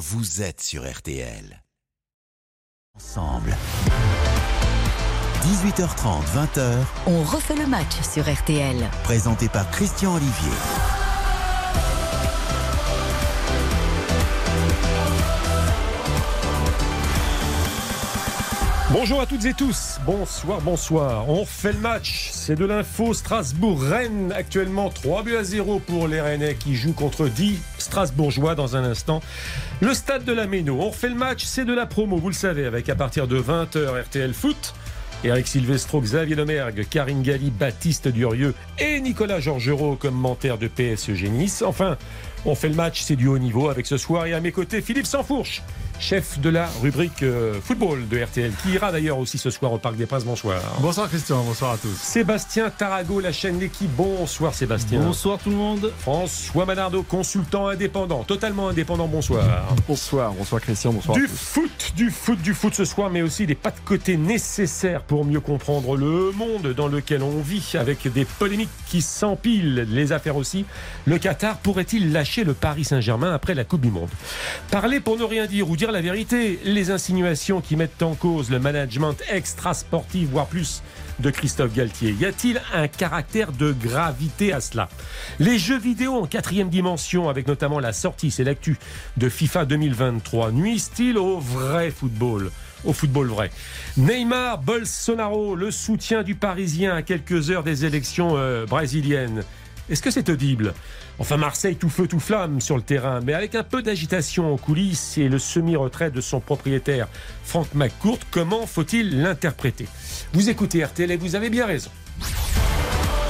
vous êtes sur RTL. Ensemble. 18h30, 20h, On refait le match sur RTL. présenté par Christian Olivier. Bonjour à toutes et tous, bonsoir, bonsoir. On refait le match, c'est de l'info Strasbourg-Rennes, actuellement 3 buts à 0 pour les Rennais qui jouent contre 10 Strasbourgeois dans un instant. Le stade de la Méno, on refait le match, c'est de la promo, vous le savez, avec à partir de 20h RTL Foot. Eric Silvestro, Xavier Lemergue, Karine Galli, Baptiste Durieux et Nicolas Georgerot, commentaire de PSG Nice. Enfin, on fait le match, c'est du haut niveau avec ce soir et à mes côtés Philippe Sansfourche, chef de la rubrique euh, football de RTL, qui ira d'ailleurs aussi ce soir au Parc des Princes. Bonsoir. Bonsoir Christian, bonsoir à tous. Sébastien Tarago, la chaîne L'équipe. Bonsoir Sébastien. Bonsoir tout le monde. François Manardo, consultant indépendant, totalement indépendant. Bonsoir. Bonsoir, bonsoir Christian, bonsoir Du foot, du foot, du foot ce soir, mais aussi des pas de côté nécessaires pour mieux comprendre le monde dans lequel on vit, avec des polémiques qui s'empilent, les affaires aussi. Le Qatar pourrait-il lâcher le Paris Saint-Germain après la Coupe du Monde? Parler pour ne rien dire ou dire la vérité, les insinuations qui mettent en cause le management extra-sportif, voire plus, de Christophe Galtier. Y a-t-il un caractère de gravité à cela? Les jeux vidéo en quatrième dimension, avec notamment la sortie, c'est l'actu, de FIFA 2023, nuisent-ils au vrai football? Au football vrai. Neymar, Bolsonaro, le soutien du Parisien à quelques heures des élections euh, brésiliennes. Est-ce que c'est audible? Enfin, Marseille tout feu tout flamme sur le terrain, mais avec un peu d'agitation en coulisses et le semi-retrait de son propriétaire, Franck McCourt, comment faut-il l'interpréter? Vous écoutez RTL et vous avez bien raison.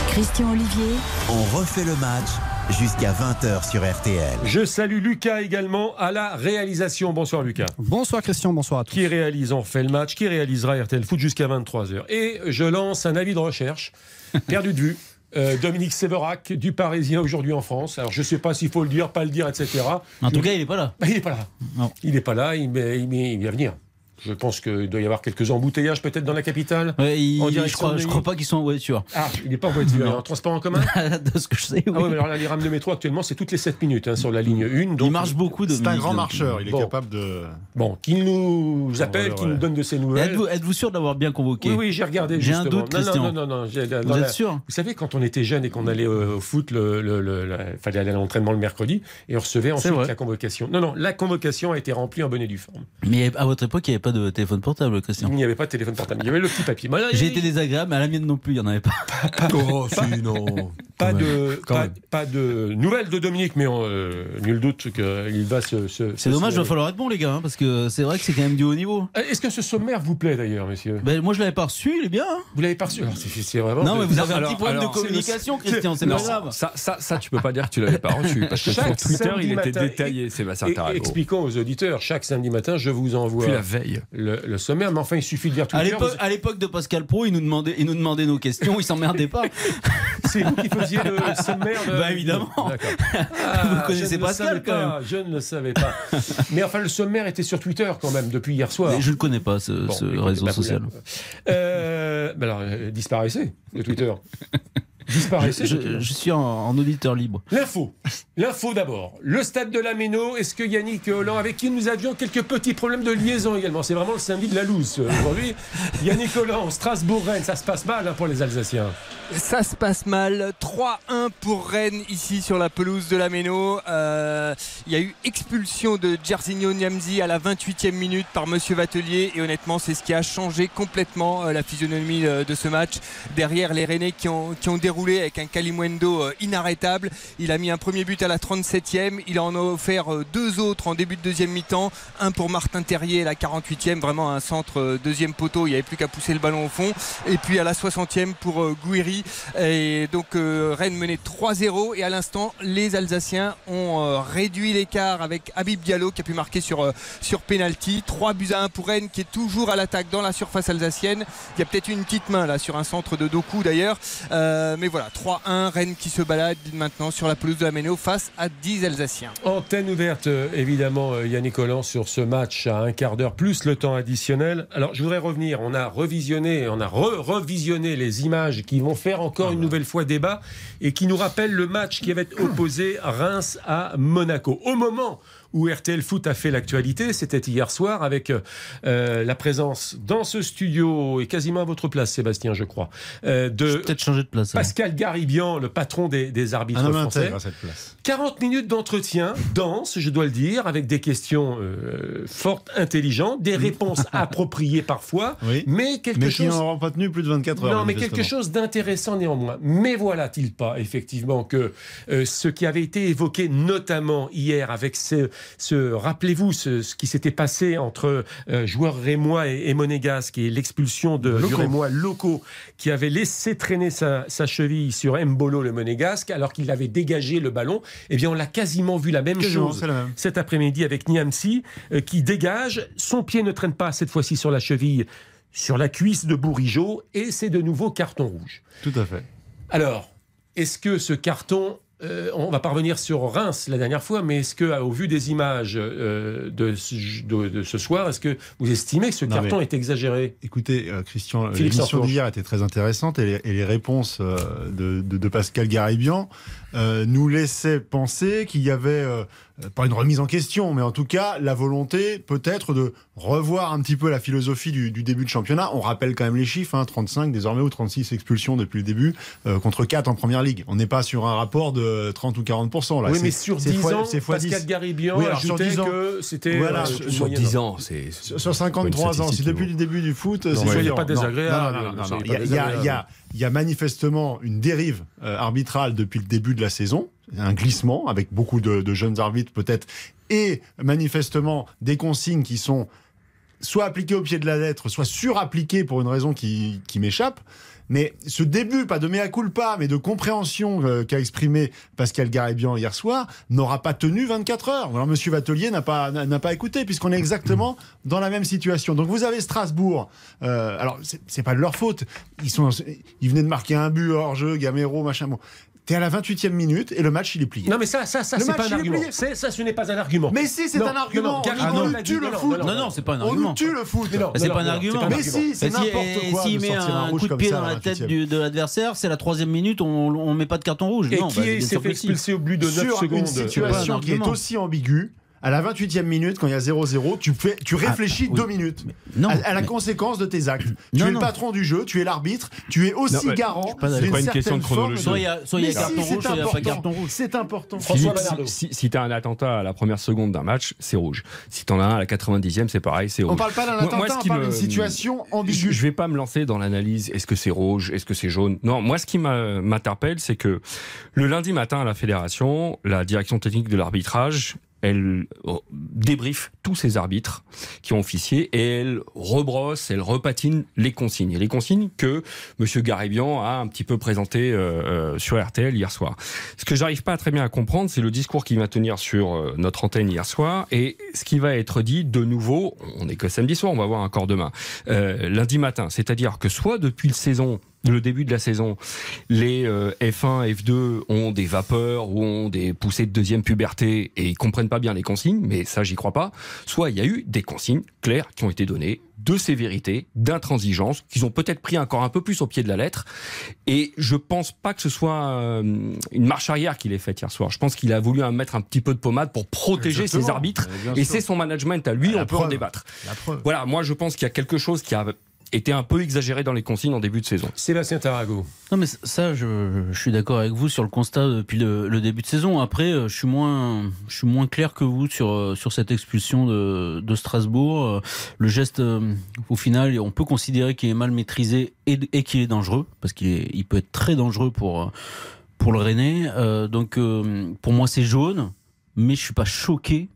Christian Olivier, On refait le match jusqu'à 20h sur RTL. Je salue Lucas également à la réalisation. Bonsoir Lucas. Bonsoir Christian, bonsoir à tous. Qui réalise On fait le match, qui réalisera RTL Foot jusqu'à 23h. Et je lance un avis de recherche, perdu de vue. Euh, Dominique Séverac, du Parisien aujourd'hui en France. Alors je ne sais pas s'il faut le dire, pas le dire, etc. En tout cas, il n'est pas là. Bah, il n'est pas là. Non. Il n'est pas là, il, va venir. Je pense qu'il doit y avoir quelques embouteillages peut-être dans la capitale. Ouais, il- En je, crois, je crois pas qu'ils sont en voiture. Ah, il n'est pas en voiture, en transport en commun de ce que je sais, oui. Ah oui, mais alors là, les rames de métro actuellement, c'est toutes les 7 minutes hein, sur la ligne 1. Donc, il marche beaucoup de C'est un grand marcheur, il est Bon. capable de. Bon, qu'il nous appelle, qu'il nous ouais. donne de ses nouvelles. Êtes-vous êtes-vous sûr d'avoir bien convoqué Oui, oui, j'ai regardé J'ai un doute, non, non, Christian. non, non, non, Vous la- êtes sûr Vous savez, quand on était jeune et qu'on allait euh, au foot, le, le- le- la- fallait aller à l'entraînement le mercredi et on recevait ensuite la convocation. Non, non, la convocation a été remplie en bonne et due forme. Mais à votre époque, il n'y avait pas de téléphone portable, Christian. Il n'y avait pas de téléphone portable, il y avait le petit papier. Voilà, J'ai été désagréable, mais à la mienne non plus, il n'y en avait pas. Oh, si, non. pas de, pas, pas de nouvelles de Dominique, mais euh, nul doute qu'il va se. se- C'est dommage, il se- va falloir être bon, les gars, hein, parce que c'est vrai que c'est quand même du haut niveau. Euh, Est-ce que ce sommaire vous plaît d'ailleurs, messieurs? Ben, moi, je l'avais pas reçu, il est bien. hein. Vous l'avez pas reçu? C'est- vraiment. non, mais vous avez un petit problème alors, de communication, Christian, c'est pas grave. ça, ça, ça, tu peux pas dire que tu l'avais pas reçu parce que Chaque sur Twitter, il était détaillé, Sébastien expliquons aux auditeurs, chaque samedi matin, je vous envoie Puis la veille. Le, le sommaire, mais enfin, il suffit de lire À Twitter. l'époque, à l'époque de Pascal Pro, il nous demandait, il nous demandait nos questions, il s'emmerdait pas. C'est vous qui faisiez le sommaire de... Bah, évidemment. D'accord. Ah, connaissez je Pascal, quand pas, Je ne le savais pas. Mais enfin, le sommaire était sur Twitter quand même depuis hier soir. Mais je ne connais pas ce, Bon, ce écoutez, réseau bah, vous social. Euh, bah alors, euh, disparaissez de Twitter. Disparaissez. Je, je suis en, en auditeur libre. L'info. L'info d'abord. Le stade de la Méno. Est-ce que Yannick Holland, avec qui nous avions quelques petits problèmes de liaison également, c'est vraiment le samedi de la loose euh, aujourd'hui. Yannick Holland, Strasbourg-Rennes, ça se passe mal hein, pour les Alsaciens. Ça se passe mal. 3-1 pour Rennes ici sur la pelouse de la Méno. Euh, Il y a eu expulsion de Jarzinho Niamzi à la 28e minute par Monsieur Vatelier et honnêtement c'est ce qui a changé complètement euh, la physionomie euh, de ce match. Derrière les Rennais qui ont, déroulé avec un Kalimwendo euh, inarrêtable. Il a mis un premier but à la 37e. Il en a offert deux autres en début de deuxième mi-temps. Un pour Martin Terrier à la 48e. Vraiment un centre deuxième poteau. Il n'y avait plus qu'à pousser le ballon au fond. Et puis à la 60e pour euh, Et donc euh, Rennes menait 3-0 et à l'instant les Alsaciens ont euh, réduit l'écart avec Habib Diallo qui a pu marquer sur, euh, sur penalty. 3 buts à 1 pour Rennes qui est toujours à l'attaque dans la surface alsacienne. Il y a peut-être une petite main là sur un centre de Doku d'ailleurs. Mais voilà, 3-1 Rennes qui se balade maintenant sur la pelouse de la Méno face à 10 Alsaciens. Antenne ouverte, évidemment, Yannick Holland, sur ce match à un quart d'heure, plus le temps additionnel. Alors, je voudrais revenir. On a revisionné, on a re-revisionné les images qui vont faire encore une nouvelle fois débat et qui nous rappellent le match qui avait opposé Reims à Monaco. Au moment où RTL Foot a fait l'actualité, c'était hier soir avec euh, la présence dans ce studio et quasiment à votre place, Sébastien, je crois, euh, de Peut-être changer de place. hein. Pascal Garibian, le patron des, des arbitres homme français. cette place. 40 minutes d'entretien, dense, je dois le dire, avec des questions euh, fortes, intelligentes, des réponses appropriées parfois, Oui. mais quelque Mais qui chose. n'auront pas tenu plus de 24 heures. Non, mais quelque chose d'intéressant néanmoins. Mais voilà-t-il pas, effectivement, que euh, ce qui avait été évoqué notamment hier avec ce, ce rappelez-vous, ce, ce qui s'était passé entre euh, joueurs rémois et, et monégasques et l'expulsion de du rémois locaux qui avait laissé traîner sa, sa cheville sur Mbolo, le monégasque, alors qu'il avait dégagé le ballon. Eh bien, on l'a quasiment vu la même Quasiment, chose c'est la même. cet après-midi avec Niamsi euh, qui dégage. Son pied ne traîne pas cette fois-ci sur la cheville, sur la cuisse de Bourigeau et c'est de nouveau carton rouge. Tout à fait. Alors, est-ce que ce carton, euh, on va pas revenir sur Reims la dernière fois, mais est-ce que, au vu des images euh, de, ce- de- de ce soir, est-ce que vous estimez que ce Non, carton est exagéré? Écoutez, euh, Christian, l'émission d'hier était très intéressante et les, et les réponses euh, de, de- de Pascal Garibian euh, nous laissaient penser qu'il y avait, euh, pas une remise en question, mais en tout cas la volonté peut-être de revoir un petit peu la philosophie du, du début de championnat. On rappelle quand même les chiffres, hein, 35 désormais ou 36 expulsions depuis le début, euh, contre 4 en première ligue. On n'est pas sur un rapport de 30 ou 40%. Là. Oui, C'est- mais sur c'est 10 fois- ans, c'est fois Pascal 10. Garibian Oui, alors sur ajoutait 10 ans. que c'était Voilà, euh, sur- une Sur moyenne. 10 ans, c'est. Sur sur 53 ans, si statistique, depuis le début du foot, Non, c'est soyez pas Non, désagréable, non, non, non, non, soyez Il y a- il y a- manifestement une dérive euh, arbitrale depuis le début de la saison, un glissement avec beaucoup de, jeunes arbitres peut-être, et manifestement des consignes qui sont soit appliquées au pied de la lettre, soit surappliquées pour une raison qui m'échappe. Mais ce début, pas de mea culpa, mais de compréhension euh, qu'a exprimé Pascal Garibian hier soir, n'aura pas tenu 24 heures. Alors Monsieur Vatelier n'a pas n'a pas écouté puisqu'on est exactement dans la même situation. Donc vous avez Strasbourg. euh, alors c'est c'est pas de leur faute. Ils sont ils venaient de marquer un but hors jeu, Gamero, machin. T'es à la 28e minute et le match il est plié. Non, mais ça, ça, ça c'est pas un argument. Ça, ce n'est pas un argument. Mais si, c'est un argument. non, On- on nous tue le foot. non, Non, c'est pas un On nous argument. tue le foot. C'est pas un argument. Mais si, c'est n'importe et quoi. S'il met un coup de pied dans la 28e. tête de l'adversaire, c'est la troisième minute, on, on met pas de carton rouge. Et qui s'est fait expulser au bout de 9 sur secondes une C'est situation qui est aussi ambiguë. À la 28e minute, quand il y a 0-0, tu, fais, tu réfléchis oui. deux minutes Non, à, à la mais- conséquence de tes actes. tu Non, es non. le patron du jeu, tu es l'arbitre, tu es aussi Non, garant C'est pas une question de chronologie. Soit il y a, soit il y a Mais carton si, rouge, c'est soit il n'y a pas important. carton rouge. C'est important. François Philippe, si, si, si t'as un attentat à la première seconde d'un match, c'est rouge. Si t'en as un à la 90e, c'est pareil, c'est rouge. On parle pas d'un Moi- attentat, moi, ce on qui parle d'une situation Je, ambiguë. je vais pas me lancer dans l'analyse. Est-ce que c'est rouge Est-ce que c'est jaune? Non, moi, ce qui m'interpelle, c'est que le lundi matin à la fédération, la direction technique de l'arbitrage, elle euh, débriefe tous ces arbitres qui ont officié et elle rebrosse, elle repatine les consignes. Les consignes que Monsieur Garibian a un petit peu présentées euh, euh, sur RTL hier soir. Ce que j'arrive pas très bien à comprendre, c'est le discours qu'il va tenir sur notre antenne hier soir et ce qui va être dit de nouveau. On n'est que samedi soir, on va voir encore demain, euh, lundi matin. C'est-à-dire que soit depuis le saison le début de la saison, les euh, F1, F2 ont des vapeurs ou ont des poussées de deuxième puberté et ils comprennent pas bien les consignes, mais ça j'y crois pas. Soit il y a eu des consignes claires qui ont été données de sévérité, d'intransigeance, qu'ils ont peut-être pris encore un peu plus au pied de la lettre. Et je pense pas que ce soit euh, une marche arrière qu'il ait faite hier soir. Je pense qu'il a voulu mettre un petit peu de pommade pour protéger ses arbitres. Et c'est son management à lui, La on peut en débattre. Voilà, moi je pense qu'il y a quelque chose qui a été un peu exagéré dans les consignes en début de saison. Sébastien Tarago. Non, mais ça, je, je suis d'accord avec vous sur le constat depuis le, le début de saison. Après, euh, je suis moins, je suis moins clair que vous sur euh, sur cette expulsion de, de Strasbourg. Euh, Le geste, au final, on peut considérer qu'il est mal maîtrisé et, et qu'il est dangereux parce qu'il est, il peut être très dangereux pour pour le Rennais. Euh, donc, euh, pour moi, c'est jaune, mais je suis pas choqué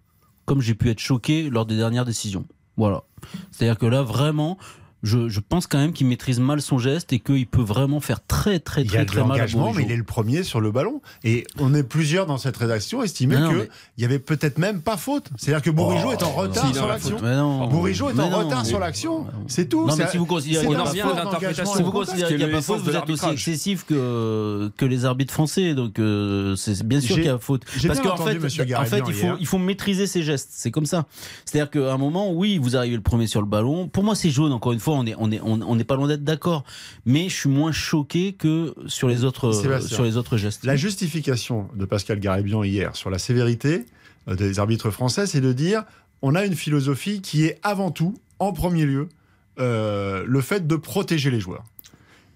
comme j'ai pu être choqué lors des dernières décisions. Voilà. C'est-à-dire que là, vraiment. Je, je pense quand même qu'il maîtrise mal son geste et qu'il peut vraiment faire très très Il y a très de très mal mais il est le premier sur le ballon. Et on est plusieurs dans cette rédaction à estimer Non, non, qu'il mais- y avait peut-être même pas faute. C'est-à-dire que Bourigeau est en retard si, sur la l'action. Mais non. Bourigeau est Mais en non. retard sur l'action. C'est tout. Non, mais si vous considérez qu'il n'y a pas faute, vous êtes aussi excessif que, que les arbitres français. Donc euh, c'est bien sûr qu'il y a faute. j'ai Parce qu'en entendu fait, Monsieur en fait Garibian il, faut, hier. il faut maîtriser ses gestes. C'est comme ça. C'est-à-dire qu'à un moment, oui, vous arrivez le premier sur le ballon. Pour moi, c'est jaune. Encore une fois, on est, on est, on, on n'est pas loin d'être d'accord. Mais je suis moins choqué que sur les autres, sur les autres gestes. La justification de Pascal Garibian hier sur la sévérité euh, des arbitres français, c'est de dire on a une philosophie qui est avant tout, en premier lieu, euh, le fait de protéger les joueurs.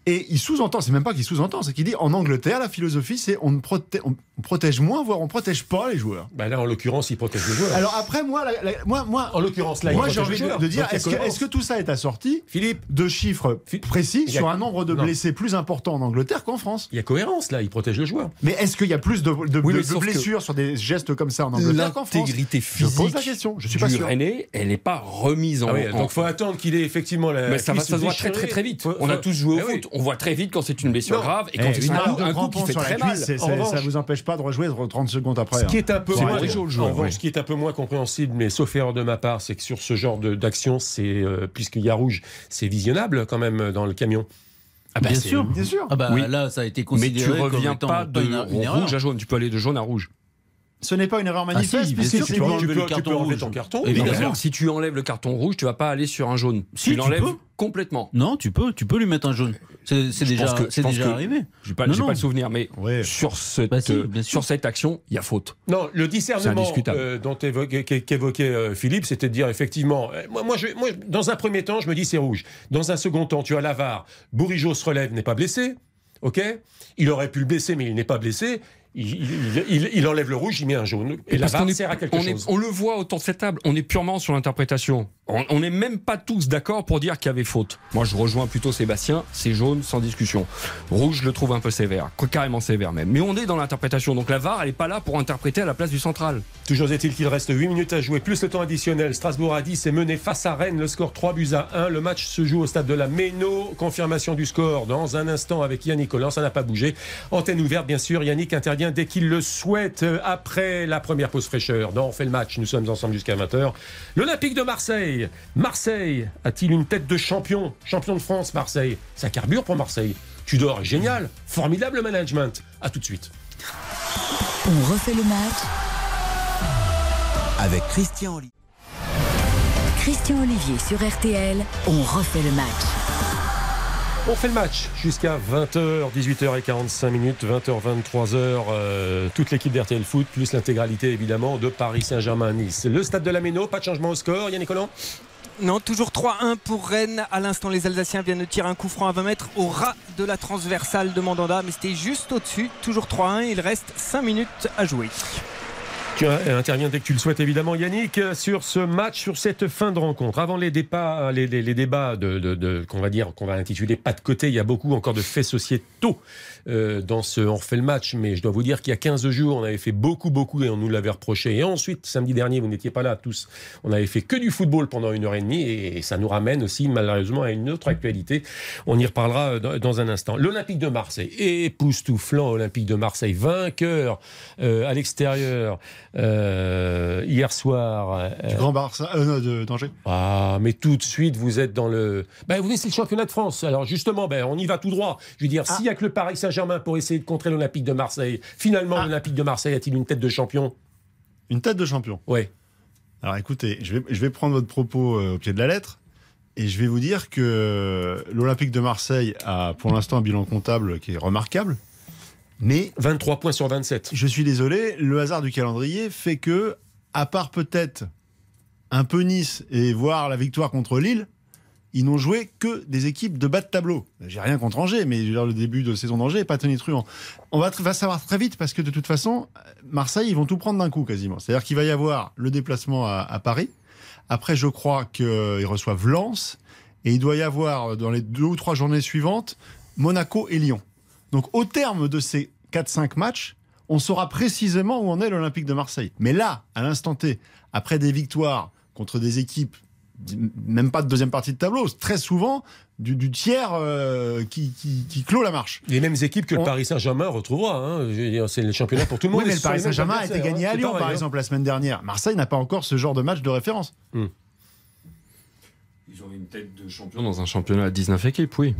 Et il sous-entend, c'est même pas qu'il sous-entend, c'est qu'il dit en Angleterre, la philosophie, c'est on, ne proté- on protège moins, voire on protège pas les joueurs. Bah là, en l'occurrence, il protège le joueur. Alors après, moi, la- la- moi, moi, en l'occurrence, là, moi j'ai envie de, de dire, est-ce que, tout ça est assorti Philippe, de chiffres précis a- sur un nombre de non. blessés plus important en Angleterre qu'en France? Il y a cohérence, là, il protège le joueur. Mais est-ce qu'il y a plus de, de- Oui, de- mais de sauf que blessures sur des gestes comme ça en Angleterre qu'en France? L'intégrité Je physique pose la question, je suis pas sûr. Elle n'est pas remise en. Ah oui, donc faut attendre qu'il ait effectivement la. mais ça va se voit très très très vite. On a tous joué au oui. foot. On voit très vite quand c'est une blessure Non. grave et quand Eh, c'est une un un coup qui fait très cuisse, mal. c'est- En c'est- revanche- ça vous empêche pas de rejouer 30 secondes après. Ce qui est un peu C'est moins, vrai, le joueur, en revanche, oui. ce qui est un peu moins compréhensible, mais sauf erreur de ma part, c'est que sur ce genre de- d'action, c'est euh, puisqu'il y a rouge, c'est visionnable quand même dans le camion. Ah bah, Bien c'est- sûr. Bien sûr. Ah bah Oui. là, ça a été Mais considéré tu comme reviens étant pas de rouge à jaune. Tu peux aller de jaune à rouge. Ce n'est pas une erreur Ah manifeste. si, puisque c'est- tu peux tu enlever peux, le tu carton peux enlever rouge. ton carton. Évidemment. Si tu enlèves le carton rouge, tu vas pas aller sur un jaune. Si, tu l'enlèves complètement. Non, tu peux, tu peux lui mettre un jaune. C'est déjà, que- je déjà que- arrivé. J'ai pas, pas le souvenir, mais Ouais. sur, cette, Bah si, euh, sur cette action, il y a faute. Non, le discernement euh, dont évoquait- qu'é- qu'évoquait euh, Philippe, c'était de dire effectivement, euh, moi, moi, je- moi, dans un premier temps, je me dis c'est rouge. Dans un second temps, tu as l'avare. Bourigeau se relève, n'est pas blessé. Ok? Il aurait pu le blesser, mais il n'est pas blessé. Il, il- il- il enlève le rouge, il met un jaune. Et la VAR est- sert à quelque on, est- on le voit autour de cette table, on est purement sur l'interprétation. On n'est même pas tous d'accord pour dire qu'il y avait faute. Moi, je rejoins plutôt Sébastien, c'est jaune sans discussion. Rouge, je le trouve un peu sévère, carrément sévère même. Mais on est dans l'interprétation, donc la VAR, elle n'est pas là pour interpréter à la place du central. Toujours est-il qu'il reste 8 minutes à jouer, plus le temps additionnel. Strasbourg a 10 est mené face à Rennes. Le score 3 buts à 1. Le match se joue au stade de la Méno. Confirmation du score dans un instant avec Yannick Collant. Ça n'a pas bougé. Antenne ouverte, bien sûr. Yannick intervient dès qu'il le souhaite euh, après la première pause fraîcheur. Dans On fait le match. Nous sommes ensemble jusqu'à 20h. L'Olympique de Marseille. Marseille a-t-il une tête de champion Champion de France, Marseille? Ça carbure pour Marseille. Tudor est génial. Formidable management. À tout de suite. On refait le match. Avec Christian Oli. Christian Olivier sur RTL. On refait le match. On fait le match jusqu'à 20h, 18h45 minutes, 20h, 23h. euh, toute l'équipe d'RTL Foot, plus l'intégralité évidemment de Paris Saint-Germain-Nice. Le stade de la Méno, pas de changement au score, Yannick Collant Non, toujours 3-1 pour Rennes. À l'instant, les Alsaciens viennent de tirer un coup franc à 20 mètres au ras de la transversale de Mandanda, mais c'était juste au-dessus. Toujours 3-1. Il reste 5 minutes à jouer. Tu euh, interviens dès que tu le souhaites évidemment Yannick euh, sur ce match, sur cette fin de rencontre. Avant les débats, les, les- débats de, de- de- qu'on va dire, qu'on va intituler pas de côté, il y a beaucoup encore de faits sociétaux euh, dans ce on refait le match, mais je dois vous dire qu'il y a 15 jours, on avait fait beaucoup, beaucoup et on nous l'avait reproché. Et ensuite, samedi dernier, vous n'étiez pas là tous, on avait fait que du football pendant une heure et demie et ça nous ramène aussi malheureusement à une autre actualité. On y reparlera euh, dans, dans un instant. L'Olympique de Marseille, époustouflant Olympique de Marseille, vainqueur euh, à l'extérieur euh, hier soir. Du euh, Grand Barça, euh, non, de danger. ah, mais tout de suite, vous êtes dans le. Ben, vous c'est le championnat de France. Alors, justement, ben, on y va tout droit. Je veux dire, s'il y a que le Paris Saint-Germain pour essayer de contrer l'Olympique de Marseille, finalement, Ah. l'Olympique de Marseille a-t-il une tête de champion? Une tête de champion. Ouais. Alors écoutez, je vais, je vais prendre votre propos euh, au pied de la lettre et je vais vous dire que l'Olympique de Marseille a pour l'instant un bilan comptable qui est remarquable. Mais 23 points sur 27. je suis désolé, le hasard du calendrier fait que, à part peut-être un peu Nice et voir la victoire contre Lille, ils n'ont joué que des équipes de bas de tableau. J'ai rien contre Angers, mais le début de saison d'Angers n'est pas tonitruant. On va, tr- va savoir très vite parce que de toute façon, Marseille, ils vont tout prendre d'un coup quasiment. C'est-à-dire qu'il va y avoir le déplacement à, à Paris. Après, je crois qu'ils reçoivent Lens. Et il doit y avoir, dans les deux ou trois journées suivantes, Monaco et Lyon. Donc, au terme de ces 4-5 matchs, on saura précisément où en est l'Olympique de Marseille. Mais là, à l'instant T, après des victoires contre des équipes, même pas de deuxième partie de tableau, très souvent du, du tiers euh, qui, qui- qui clôt la marche. Les mêmes équipes que le Paris Saint-Germain retrouvera. hein. C'est le championnat pour tout le monde. Oui, mais et le Paris Saint-Germain a été gagné hein. à Lyon, pareil, par hein. exemple, la semaine dernière. Marseille n'a pas encore ce genre de match de référence. Ils ont une tête de champion dans un championnat à 19 équipes, oui.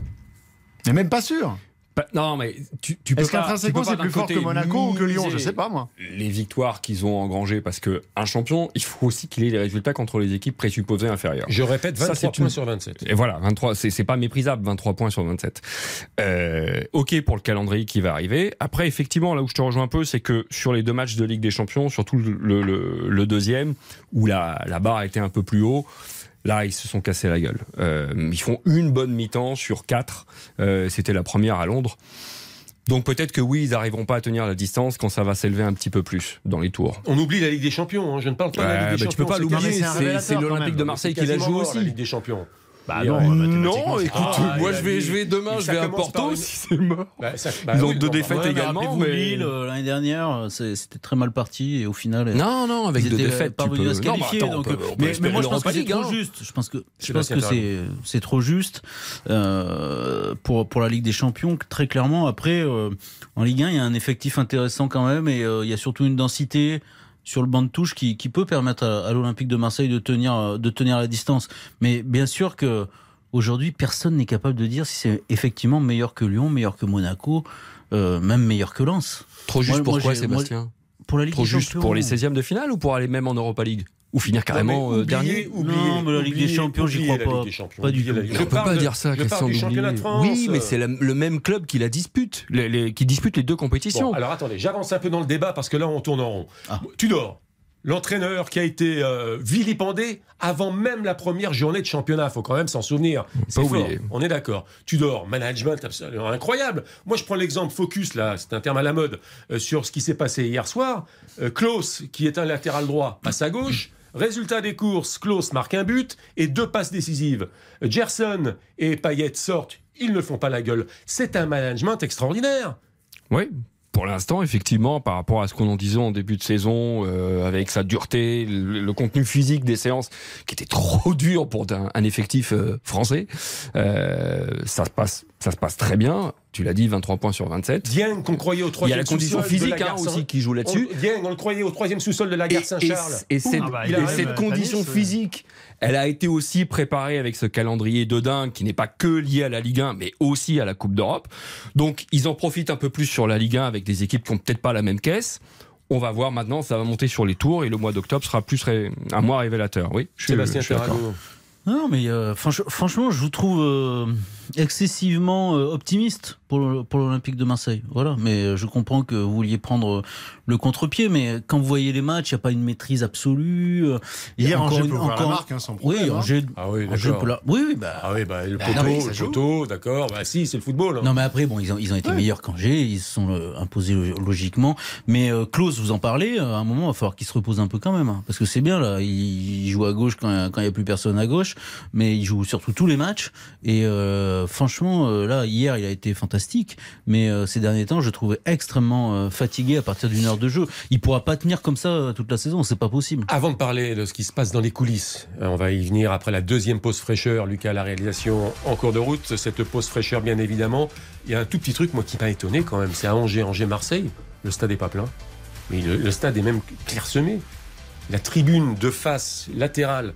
Mais même pas sûr. Bah, non, mais tu, tu peux Est-ce pas. qu'intrinsèquement pas c'est plus fort que Monaco ou que Lyon Je sais pas moi. Les victoires qu'ils ont engrangées, parce que un champion, il faut aussi qu'il ait les résultats contre les équipes présupposées inférieures. Je répète, Ça, 23 c'est points une- sur 27. Et voilà, 23, c'est c'est pas méprisable, 23 points sur 27. Euh, ok pour le calendrier qui va arriver. Après, effectivement, là où je te rejoins un peu, c'est que sur les deux matchs de Ligue des Champions, surtout le, le- le deuxième, où la, la barre était un peu plus haut, là, ils se sont cassés la gueule. Euh, ils font une bonne mi-temps sur quatre. Euh, C'était la première à Londres. Donc peut-être que oui, ils n'arriveront pas à tenir la distance quand ça va s'élever un petit peu plus dans les tours. On oublie la Ligue des Champions. hein. Je ne parle pas de la Ligue des bah, tu Champions. peux pas l'oublier, c'est l'Olympique de Marseille qui la joue mort, La aussi. Ligue des Champions. Bah non, euh, mathématiquement, Non, écoute, Ah, moi je vais, je vais demain, je vais à Porto une- si c'est mort. Bah, ça- bah Ils ont oui, deux défaites bah, Ouais, également, rappelez-vous, mais- Lille, euh, l'année dernière, c'était très mal parti et au final. Non, non, avec ils deux défaites, tu parvenus peux. à se Non, qualifier. attends, on donc, peut- euh, on peut mais, moi, je pense que c'est trop hein. juste. Je pense que, je pense que c'est, c'est trop juste euh, pour, pour la Ligue des Champions, très clairement. Après, euh, en Ligue 1, il y a un effectif intéressant quand même et euh, il y a surtout une densité sur le banc de touche qui, qui peut permettre à, à l'Olympique de Marseille de tenir, euh, de tenir la distance. Mais bien sûr que aujourd'hui, personne n'est capable de dire si c'est effectivement meilleur que Lyon, meilleur que Monaco, euh, même meilleur que Lens. Trop juste Moi- moi, Sébastien? Pour la Ligue Trop juste pour les 16e de finale ou pour aller même en Europa League? Ou finir carrément euh, dernier oubliez- Non, mais la Ligue des Champions, j'y crois pas. Pas du oubliez tout. la Ligue- On Je peut parle pas de- dire ça, je Christian parle du d'oublier. championnat de France. Oui, mais c'est le même club qui la dispute, les- les- qui dispute les deux compétitions. Bon, alors attendez, j'avance un peu dans le débat parce que là on tourne en rond. Ah. Tudor, l'entraîneur qui a été euh, vilipendé avant même la première journée de championnat, faut quand même s'en souvenir. C'est fort, oublier. on est d'accord. Tudor, management absolument incroyable. Moi je prends l'exemple focus là, c'est un terme à la mode euh, sur ce qui s'est passé hier soir. Euh, Klaus, qui est un latéral droit, passe à gauche. Résultat des courses, Klaus marque un but et deux passes décisives. Gerson et Payet sortent, ils ne font pas la gueule. C'est un management extraordinaire. Oui. Pour l'instant, effectivement, par rapport à ce qu'on en disait en début de saison, euh, avec sa dureté, le, contenu physique des séances qui était trop dur pour un, un effectif euh, français, euh, ça, se passe, ça se passe très bien. Tu l'as dit, 23 points sur 27. Dieng, qu'on croyait au Il y a troisième la condition sous-sol physique hein, aussi qui joue là-dessus. Dieng, on le croyait au troisième sous-sol de la Et, gare Saint-Charles. et- et cette, Ah bah, et arrive cette condition physique, elle a été aussi préparée avec ce calendrier de dingue qui n'est pas que lié à la Ligue 1, mais aussi à la Coupe d'Europe. Donc, ils en profitent un peu plus sur la Ligue 1 avec des équipes qui n'ont peut-être pas la même caisse. On va voir maintenant, ça va monter sur les tours et le mois d'octobre sera plus ré- un mois révélateur. Oui, je suis, Sébastien je suis. Non, mais euh, franch- franchement, je vous trouve euh, excessivement euh, optimiste pour pour l'Olympique de Marseille. Voilà, mais euh, je comprends que vous vouliez prendre euh, le contre-pied, mais quand vous voyez les matchs, il n'y a pas une maîtrise absolue. il y a Hier, encore Angers une- peut ouvrir la marque hein, sans problème. Oui, hein. Ah oui, Angers d'accord. peut la- Oui, oui, bah. Ah oui, bah, le Bah, poteau, non, ça le poteau, d'accord. Bah si, c'est le football. hein. Non, mais après, bon, ils ont, ils ont été meilleurs qu'Angers, ils se sont euh, imposés lo- logiquement. Mais euh, Klaus, vous en parlez, à un moment, il va falloir qu'il se repose un peu quand même. hein, parce que c'est bien, là, il, il joue à gauche quand il n'y a plus personne à gauche, mais il joue surtout tous les matchs. Et euh, franchement, euh, là, hier, il a été fantastique, mais euh, ces derniers temps, je trouvais extrêmement euh, fatigué à partir d'une heure de jeu. Il pourra pas tenir comme ça euh, toute la saison, c'est pas possible. Avant de parler de ce qui se passe dans les coulisses, euh, on va y venir après la deuxième pause fraîcheur. Lucas, la réalisation en cours de route. Cette pause fraîcheur, bien évidemment. Il y a un tout petit truc, moi, qui m'a étonné quand même. C'est à Angers, Angers-Marseille. Le stade est pas plein. Mais le stade est même clairsemé. La tribune de face latérale.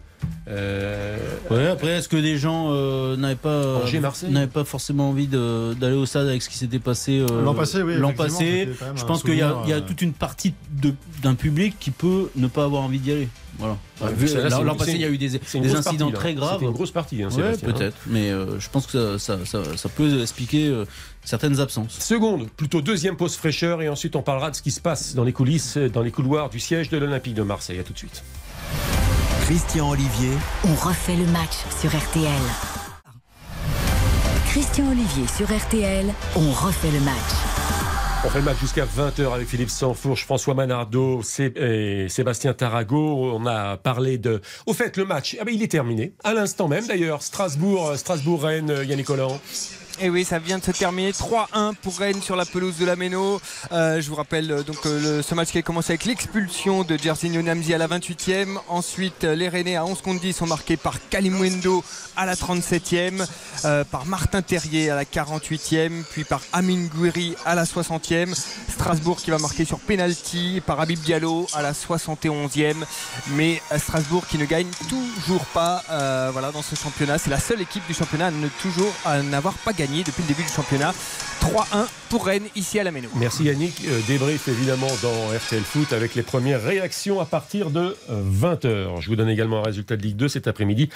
Euh, Ouais, après, est-ce que des gens euh, n'avaient pas n'avaient pas forcément envie de- d'aller au stade avec ce qui s'était passé euh, L'an passé, oui, L'an passé, je pense qu'il y a, y euh, toute une partie de- d'un public qui peut ne pas avoir envie d'y aller. Voilà. Ouais, Vu- ça, là, L'an passé, il y a eu des, incidents partie, très graves. C'était une grosse partie, hein, Ouais, hein. peut-être, mais euh, je pense que ça, ça, ça- ça peut expliquer euh, certaines absences. Seconde, plutôt deuxième pause fraîcheur, et ensuite on parlera de ce qui se passe dans les coulisses, dans les couloirs du siège de l'Olympique de Marseille. À tout de suite. Christian Olivier, On refait le match sur RTL. Christian Olivier sur RTL, on refait le match. On fait le match jusqu'à 20h avec Philippe Sansfourche, François Manardo et Sébastien Tarago. On a parlé de. Au fait, le match, ah ben, il est terminé. À l'instant même d'ailleurs. Strasbourg, euh, Strasbourg-Rennes, euh, Yannick Collant. Et oui, ça vient de se terminer 3-1 pour Rennes sur la pelouse de la Méno. Euh, je vous rappelle euh, donc euh, le- ce match qui a commencé avec l'expulsion de Jerzinho Namzi à la 28e. Ensuite, les Rennais à 11 contre 10 sont marqués par Kalimwendo à la 37e, euh, par Martin Terrier à la 48e, puis par Amin Gouiri à la 60e. Strasbourg qui va marquer sur penalty par Habib Diallo à la 71e. Mais Strasbourg qui ne gagne toujours pas voilà, dans ce championnat. C'est la seule équipe du championnat ne toujours à n'avoir pas gagné. Depuis le début du championnat. 3-1 pour Rennes ici à la Méno. Merci Yannick. Euh, débrief évidemment dans RTL Foot avec les premières réactions à partir de 20h. Je vous donne également un résultat de Ligue 2 cet après-midi.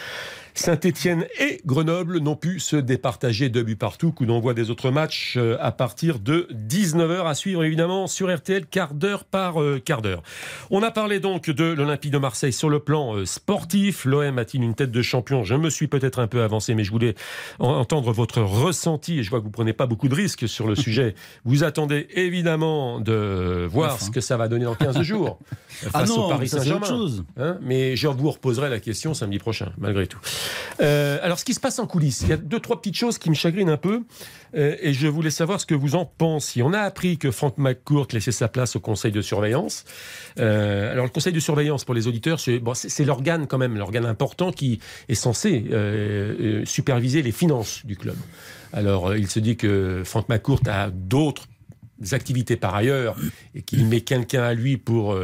Saint-Etienne et Grenoble n'ont pu se départager deux buts partout. Coup d'envoi des autres matchs euh, à partir de 19h à suivre évidemment sur RTL quart d'heure par euh, quart d'heure. On a parlé donc de l'Olympique de Marseille sur le plan euh, sportif. L'OM a-t-il une tête de champion? Je me suis peut-être un peu avancé, mais je voulais entendre votre ressenti. Et je vois que vous prenez pas beaucoup de risques sur le sujet. Vous attendez évidemment de voir ce que ça va donner dans 15 jours face ah non, au Paris Saint-Germain. Hein mais je vous reposerai la question samedi prochain, malgré tout. Euh, alors, ce qui se passe en coulisses, il y a deux, trois petites choses qui me chagrinent un peu. Euh, et je voulais savoir ce que vous en pensiez. On a appris que Frank McCourt laissait sa place au conseil de surveillance. Euh, alors, le conseil de surveillance, pour les auditeurs, c'est l'organe quand même, l'organe important qui est censé superviser les finances du club. Alors, il se dit que Frank McCourt a d'autres activités par ailleurs et qu'il met quelqu'un à lui pour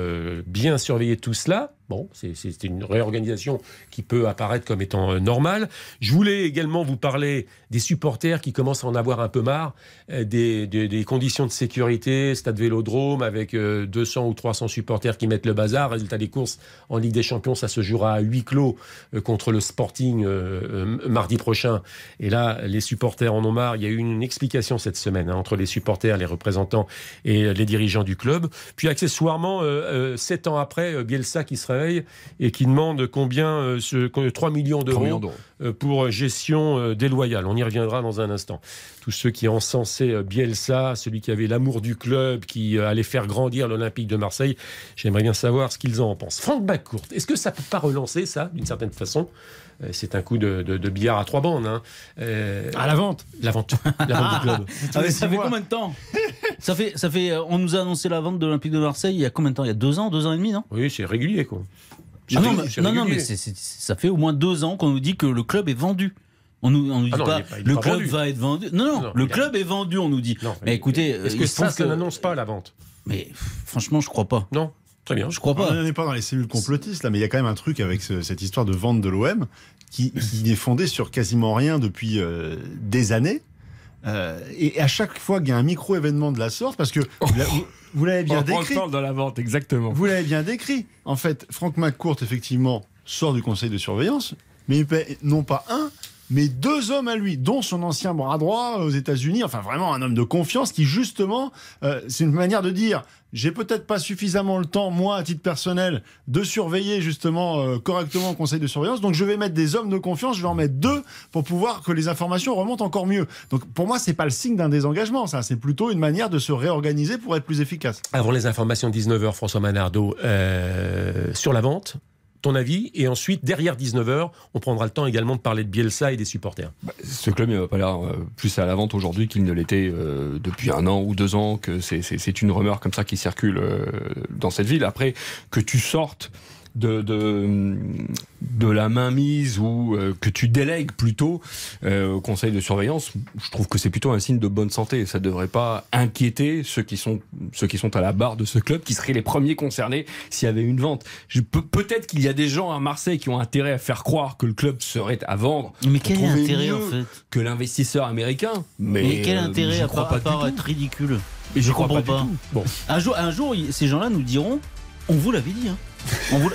bien surveiller tout cela. Bon, c'est une réorganisation qui peut apparaître comme étant euh, normale. Je voulais également vous parler des supporters qui commencent à en avoir un peu marre, euh, des, conditions de sécurité, stade Vélodrome avec 200 euh, ou 300 supporters qui mettent le bazar. Résultat des courses en Ligue des Champions, ça se jouera à huis clos contre le Sporting mardi prochain. Et là, les supporters en ont marre. Il y a eu une explication cette semaine hein, entre les supporters, les représentants et les dirigeants du club. Puis accessoirement, sept ans après, Bielsa qui serait et qui demande combien euh, ce, 3 millions d'euros euh, pour gestion euh, déloyale. On y reviendra dans un instant. Tous ceux qui encensaient Bielsa, celui qui avait l'amour du club, qui allait faire grandir l'Olympique de Marseille, j'aimerais bien savoir ce qu'ils en pensent. Franck Bacourt, est-ce que ça peut pas relancer ça d'une certaine façon? C'est un coup de, billard à trois bandes. Hein. à la vente La vente, la vente du club. Ah, ça fait combien de temps ça fait, ça fait, On nous a annoncé la vente de l'Olympique de Marseille il y a combien de temps? Il y a deux ans, deux ans et demi, non? Oui, c'est régulier. quoi. Ah non, mais, non, mais ça fait au moins deux ans qu'on nous dit que le club est vendu. On nous, on nous dit ah pas, le club va être vendu. Non, non, le club est vendu, on nous dit. mais, écoutez, est-ce que ça, ça n'annonce pas la vente Mais franchement, je crois pas. Non. Très bien. Je crois pas. On n'est pas dans les cellules complotistes là, mais il y a quand même un truc avec cette histoire de vente de l'OM qui, qui n'est fondée sur quasiment rien depuis euh, des années. Euh, et à chaque fois qu'il y a un micro-événement de la sorte, parce que vous l'avez bien décrit. On dans la vente, exactement. Vous l'avez bien décrit. En fait, Franck McCourt, effectivement, sort du conseil de surveillance, mais il paie non pas un, mais deux hommes à lui, dont son ancien bras droit aux États-Unis, enfin vraiment un homme de confiance qui justement, euh, c'est une manière de dire, j'ai peut-être pas suffisamment le temps, moi, à titre personnel, de surveiller justement euh, correctement le conseil de surveillance, donc je vais mettre des hommes de confiance, je vais en mettre deux pour pouvoir que les informations remontent encore mieux. Donc pour moi, c'est pas le signe d'un désengagement, ça, c'est plutôt une manière de se réorganiser pour être plus efficace. Avant les informations de 19h, François Manardo, euh, sur la vente, ton avis Et ensuite, derrière 19h, on prendra le temps également de parler de Bielsa et des supporters. Bah, ce club n'a pas l'air euh, plus à la vente aujourd'hui qu'il ne l'était euh, depuis un an ou deux ans, que c'est une rumeur comme ça qui circule euh, dans cette ville. Après, que tu sortes de, de, de la mainmise ou euh, que tu délègues plutôt euh, au conseil de surveillance, je trouve que c'est plutôt un signe de bonne santé. Ça ne devrait pas inquiéter ceux qui, sont, ceux qui sont à la barre de ce club, qui seraient les premiers concernés s'il y avait une vente. Peut-être qu'il y a des gens à Marseille qui ont intérêt à faire croire que le club serait à vendre. Mais quel intérêt en fait Que l'investisseur américain. Mais, quel euh, intérêt à part, pas être ridicule mais je, comprends pas. Bon. Un jour, un jour, ces gens-là nous diront on vous l'avait dit. Hein.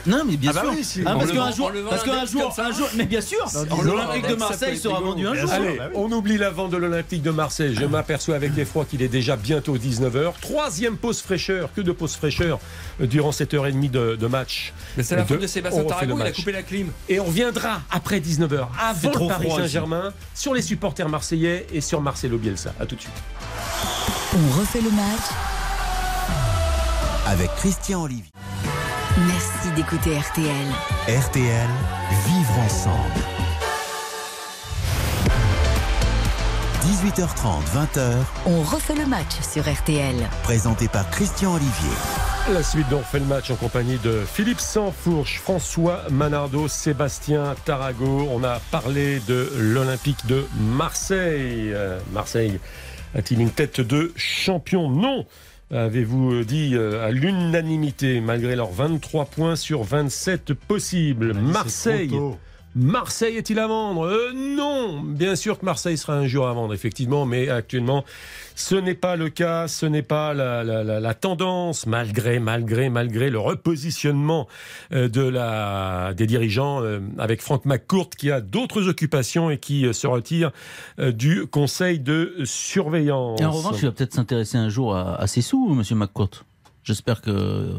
Non, mais bien ah bah sûr. ah, parce qu'un jour, parce qu'un jour, un jour, mais bien sûr, l'Olympique de Marseille sera vendu un jour. Allez, on oublie la vente de l'Olympique de Marseille. Je m'aperçois avec l'effroi qu'il est déjà bientôt 19h. Troisième pause fraîcheur, que de pause fraîcheur euh, durant cette heure et demie de, match. Mais c'est la faute de Sébastien Tarago, il a coupé la clim. Et on reviendra après 19h, avant le Paris Saint-Germain, sur les supporters marseillais et sur Marcelo Bielsa. A tout de suite. On refait le match avec Christian Olivier. Merci d'écouter RTL. RTL, vivre ensemble. 18h30, 20h. On refait le match sur RTL. Présenté par Christian Olivier. La suite d'On refait le match en compagnie de Philippe Sansfourche, François Manardo, Sébastien Tarago. On a parlé de l'Olympique de Marseille. Euh, Marseille a-t-il une tête de champion? Non avez-vous euh, dit euh, à l'unanimité, malgré leurs 23 points sur 27 possibles? Marseille. Marseille est-il à vendre? Euh, Non, bien sûr que Marseille sera un jour à vendre, effectivement, mais actuellement, ce n'est pas le cas, ce n'est pas la, tendance, malgré, malgré, malgré le repositionnement euh, de la, des dirigeants euh, avec Franck McCourt qui a d'autres occupations et qui se retire du conseil de surveillance. En revanche, il va peut-être s'intéresser un jour à, à ses sous, Monsieur McCourt. J'espère que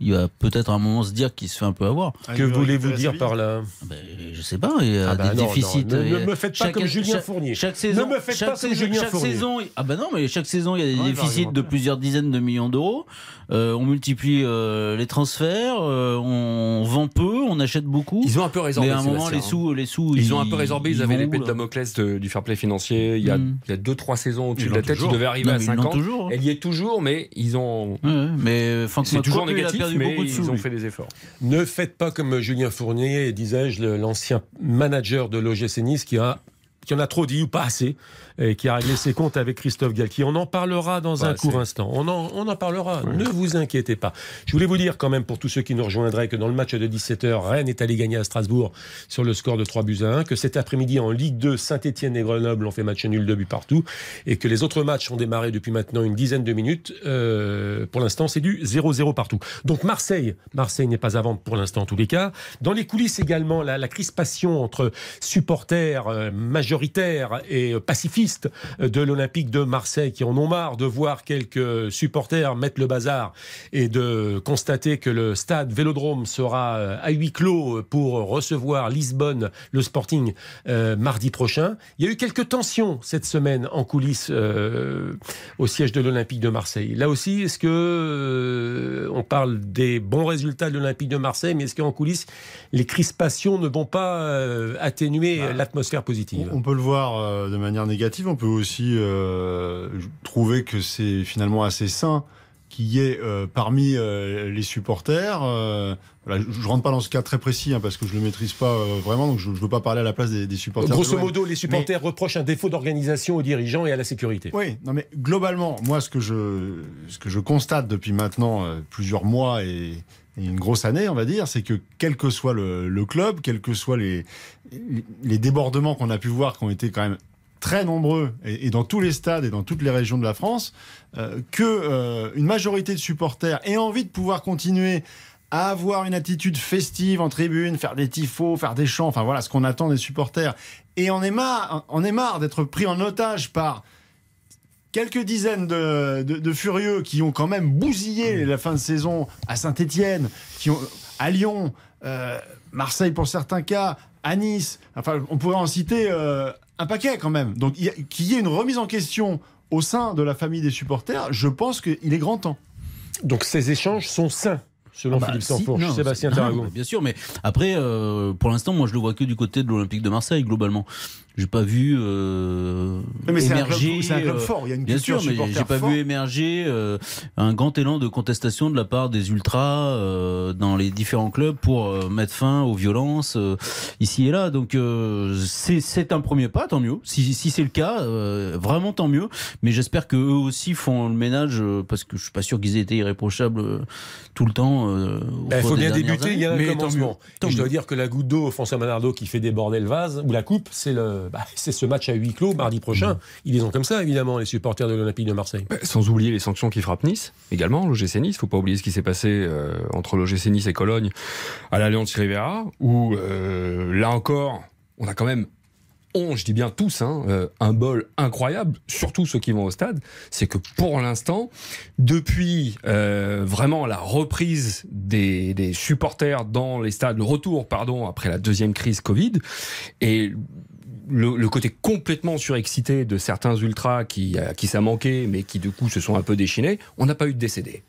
il va peut-être à un moment se dire qu'il se fait un peu avoir. que voulez-vous dire par là Ah ben, je sais pas, il y a Ah bah des non, déficits. non, ne- me faites pas chaque- comme Julien chaque- Fournier. Chaque saison, Ne me faites chaque pas comme saison- Julien chaque Fournier. saison, il- ah bah non, mais chaque saison il y a des Ouais, déficits de plusieurs dizaines de millions d'euros. Euh, on multiplie euh, les transferts, euh, on vend peu, on achète beaucoup. Ils ont un peu résorbé. mais à un moment, les hein. sous, les sous, Ils ont un peu résorbé, ils, avaient l'épée de Damoclès de- du fair play financier il y a Mm. 2-3 saisons au-dessus de la tête, toujours. ils devaient arriver Non, à mais ils 5 l'ont ans. toujours. hein. Elle y est toujours, mais ils ont. Mais C'est toujours négatif, perdu mais beaucoup de ils ont lui. fait des efforts. Ne faites pas comme Julien Fournier, disais-je, l'ancien manager de l'OGC Nice qui a qui en a trop dit ou pas assez, et qui a réglé ses comptes avec Christophe Galtier. On en parlera dans Pas un court instant. On en, on en parlera. Ne vous inquiétez pas. Je voulais vous dire quand même, pour tous ceux qui nous rejoindraient, que dans le match de 17h, Rennes est allé gagner à Strasbourg sur le score de 3 buts à 1, que cet après-midi en Ligue 2, Saint-Etienne et Grenoble ont fait match nul de buts partout, et que les autres matchs ont démarré depuis maintenant une dizaine de minutes. Euh, pour l'instant, c'est du 0-0 partout. Donc Marseille, Marseille n'est pas à vendre pour l'instant en tous les cas. Dans les coulisses également, la, la crispation entre supporters euh, majoritaires et euh, pacifistes de l'Olympique de Marseille qui en ont marre de voir quelques supporters mettre le bazar et de constater que le stade Vélodrome sera euh, à huis clos pour recevoir Lisbonne, le Sporting, euh, mardi prochain. Il y a eu quelques tensions cette semaine en coulisses euh, au siège de l'Olympique de Marseille. Là aussi, est-ce que euh, on parle des bons résultats de l'Olympique de Marseille, mais est-ce qu'en coulisses, les crispations ne vont pas atténuer l'atmosphère positive? On, peut le voir de manière négative, on peut aussi euh, trouver que c'est finalement assez sain qu'il y ait euh, parmi euh, les supporters, voilà, je, je rentre pas dans ce cas très précis hein, parce que je le maîtrise pas vraiment, donc je, je veux pas parler à la place des, des supporters. Grosso modo, les supporters reprochent un défaut d'organisation aux dirigeants et à la sécurité. Oui, non mais globalement, moi ce que je, ce que je constate depuis maintenant plusieurs mois et, et une grosse année, on va dire, c'est que quel que soit le, le club, quels que soient les, les débordements qu'on a pu voir, qui ont été quand même très nombreux et, dans tous les stades et dans toutes les régions de la France, euh, que euh, une majorité de supporters ait envie de pouvoir continuer à avoir une attitude festive en tribune, faire des tifos, faire des chants, enfin voilà ce qu'on attend des supporters. Et on est marre, on est marre d'être pris en otage par quelques dizaines de furieux qui ont quand même bousillé la fin de saison à Saint-Étienne, qui ont à Lyon, euh, Marseille pour certains cas, à Nice. Enfin, on pourrait en citer euh, un paquet quand même. Donc, qu'il y ait une remise en question au sein de la famille des supporters, je pense qu'il est grand temps. Donc ces échanges sont sains, selon Bah, Philippe Sanfourche, Sébastien Taragon. bien sûr, mais après, euh, pour l'instant, moi, je le vois que du côté de l'Olympique de Marseille, globalement. J'ai pas vu euh, Mais c'est un club- émerger. c'est un club euh, fort, il y a une Bien sûr, mais j'ai pas fort. vu émerger euh, un grand élan de contestation de la part des ultras euh, dans les différents clubs pour euh, mettre fin aux violences euh, ici et là. Donc euh, c'est c'est un premier pas, tant mieux. Si, si c'est le cas, euh, vraiment tant mieux. Mais j'espère que eux aussi font le ménage euh, parce que je suis pas sûr qu'ils aient été irréprochables tout le temps. euh, au Ben, Il cours faut bien débuter, il y a un années. Mais tant commencement. mieux, tant Et je dois mieux. dire que la goutte d'eau, François Manardo, qui fait déborder le vase, ou la coupe, c'est le, bah, c'est ce match à huis clos mardi prochain. Mmh. Ils les ont comme ça, évidemment, les supporters de l'Olympique de Marseille. Bah, Sans oublier les sanctions qui frappent Nice, également, l'OGC Nice. Faut pas oublier ce qui s'est passé euh, entre l'OGC Nice et Cologne à l'Alliance Rivera, où euh, là encore, on a quand même, on, je dis bien tous, hein, euh, un bol incroyable, surtout ceux qui vont au stade. C'est que pour l'instant, depuis euh, vraiment la reprise des, des supporters dans les stades, le retour, pardon, après la deuxième crise Covid, et le, le côté complètement surexcité de certains ultras qui, à qui ça manquait, mais qui du coup se sont un peu déchaînés, on n'a pas eu de décédés.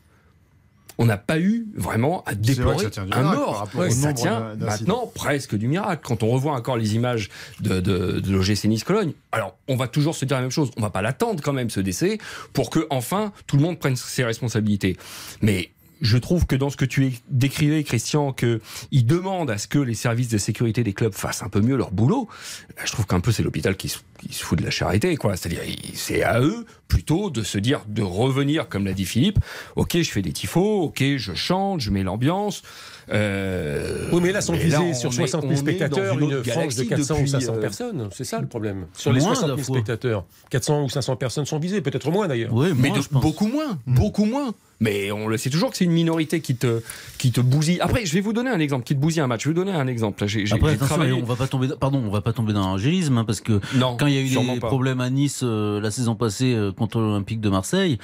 On n'a pas eu vraiment à vrai déplorer un miracle mort. Ouais, ça tient maintenant presque du miracle. Quand on revoit encore les images de, de, de l'OGC Nice-Cologne, alors on va toujours se dire la même chose. On va pas l'attendre quand même ce décès pour que enfin tout le monde prenne ses responsabilités. Mais je trouve que dans ce que tu décrivais, Christian, que il demande à ce que les services de sécurité des clubs fassent un peu mieux leur boulot. Bah, je trouve qu'un peu c'est l'hôpital qui se, qui se, fout de la charité, quoi. C'est-à-dire, c'est à eux plutôt de se dire, de revenir, comme l'a dit Philippe. Ok, je fais des tifos, ok, je chante, je mets l'ambiance. Euh, oui, mais là, sont visés sur 60 000 spectateurs, une, une frange de 400 ou 500 euh... personnes. C'est ça le problème. Sur les 60 000 spectateurs, 400 ou 500 personnes sont visées, peut-être moins d'ailleurs. Oui, mais de, beaucoup moins, beaucoup moins. Mais on le sait toujours que c'est une minorité qui te, qui te bousille. Après, je vais vous donner un exemple, qui te bousille un match. Je vais vous donner un exemple. J'ai, Après, travaillé... on va pas tomber, pardon, on va pas tomber dans l'angélisme, hein, parce que non, quand il y a eu des pas. problèmes à Nice euh, la saison passée euh, contre l'Olympique de Marseille,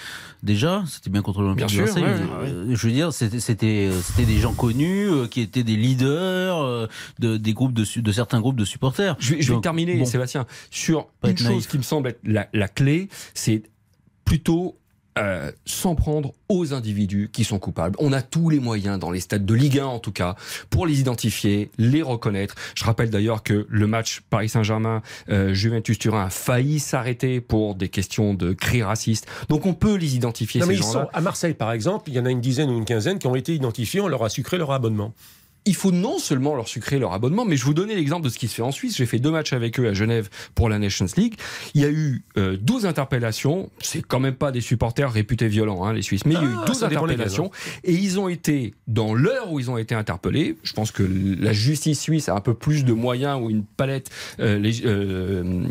déjà, c'était bien contre l'Olympique de sûr, Marseille. Ouais, euh, je veux dire, c'était, c'était, c'était des gens connus, euh, qui étaient des leaders de, des groupes de, de certains groupes de supporters. Je vais, je vais terminer, bon, Sébastien, sur une chose naïf. qui me semble être la, la clé, c'est plutôt euh, s'en prendre aux individus qui sont coupables. On a tous les moyens, dans les stades de Ligue 1 en tout cas, pour les identifier, les reconnaître. Je rappelle d'ailleurs que le match Paris Saint-Germain, euh, Juventus Turin a failli s'arrêter pour des questions de cris racistes. Donc on peut les identifier non, ces mais ils sont, à Marseille par exemple, il y en a une dizaine ou une quinzaine qui ont été identifiés, on leur a sucré leur abonnement il faut non seulement leur sucrer leur abonnement, mais je vous donnais l'exemple de ce qui se fait en Suisse. J'ai fait deux matchs avec eux à Genève pour la Nations League. Il y a eu euh, 12 interpellations. C'est quand même pas des supporters réputés violents, hein, les Suisses, mais il y a eu Ah, 12 ça dépend lesquels, interpellations. Et ils ont été, dans l'heure où ils ont été interpellés, je pense que la justice suisse a un peu plus de moyens ou une palette euh, les- euh,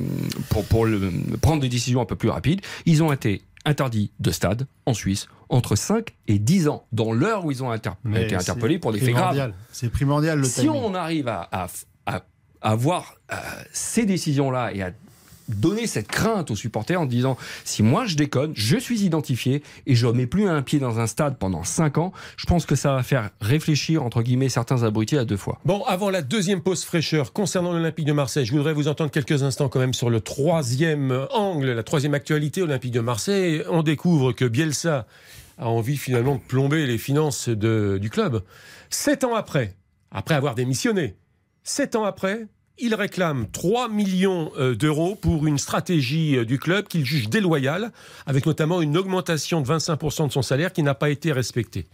pour, pour le- prendre des décisions un peu plus rapides. Ils ont été interdits de stade en Suisse entre 5 et 10 ans, dans l'heure où ils ont inter- Mais été interpellés pour des faits graves. C'est primordial le Si timing. on arrive à, à, à- à avoir euh, ces décisions-là et à donner cette crainte aux supporters en disant si moi je déconne, je suis identifié et je mets plus un pied dans un stade pendant 5 ans, je pense que ça va faire réfléchir entre guillemets certains abrutis à deux fois. Bon, avant la deuxième pause fraîcheur concernant l'Olympique de Marseille, je voudrais vous entendre quelques instants quand même sur le troisième angle, la troisième actualité Olympique de Marseille. On découvre que Bielsa a envie finalement de plomber les finances de- du club. Sept ans après, après avoir démissionné, sept ans après, il réclame 3 millions euh, d'euros pour une stratégie euh, du club qu'il juge déloyale, avec notamment une augmentation de 25% de son salaire qui n'a pas été respectée.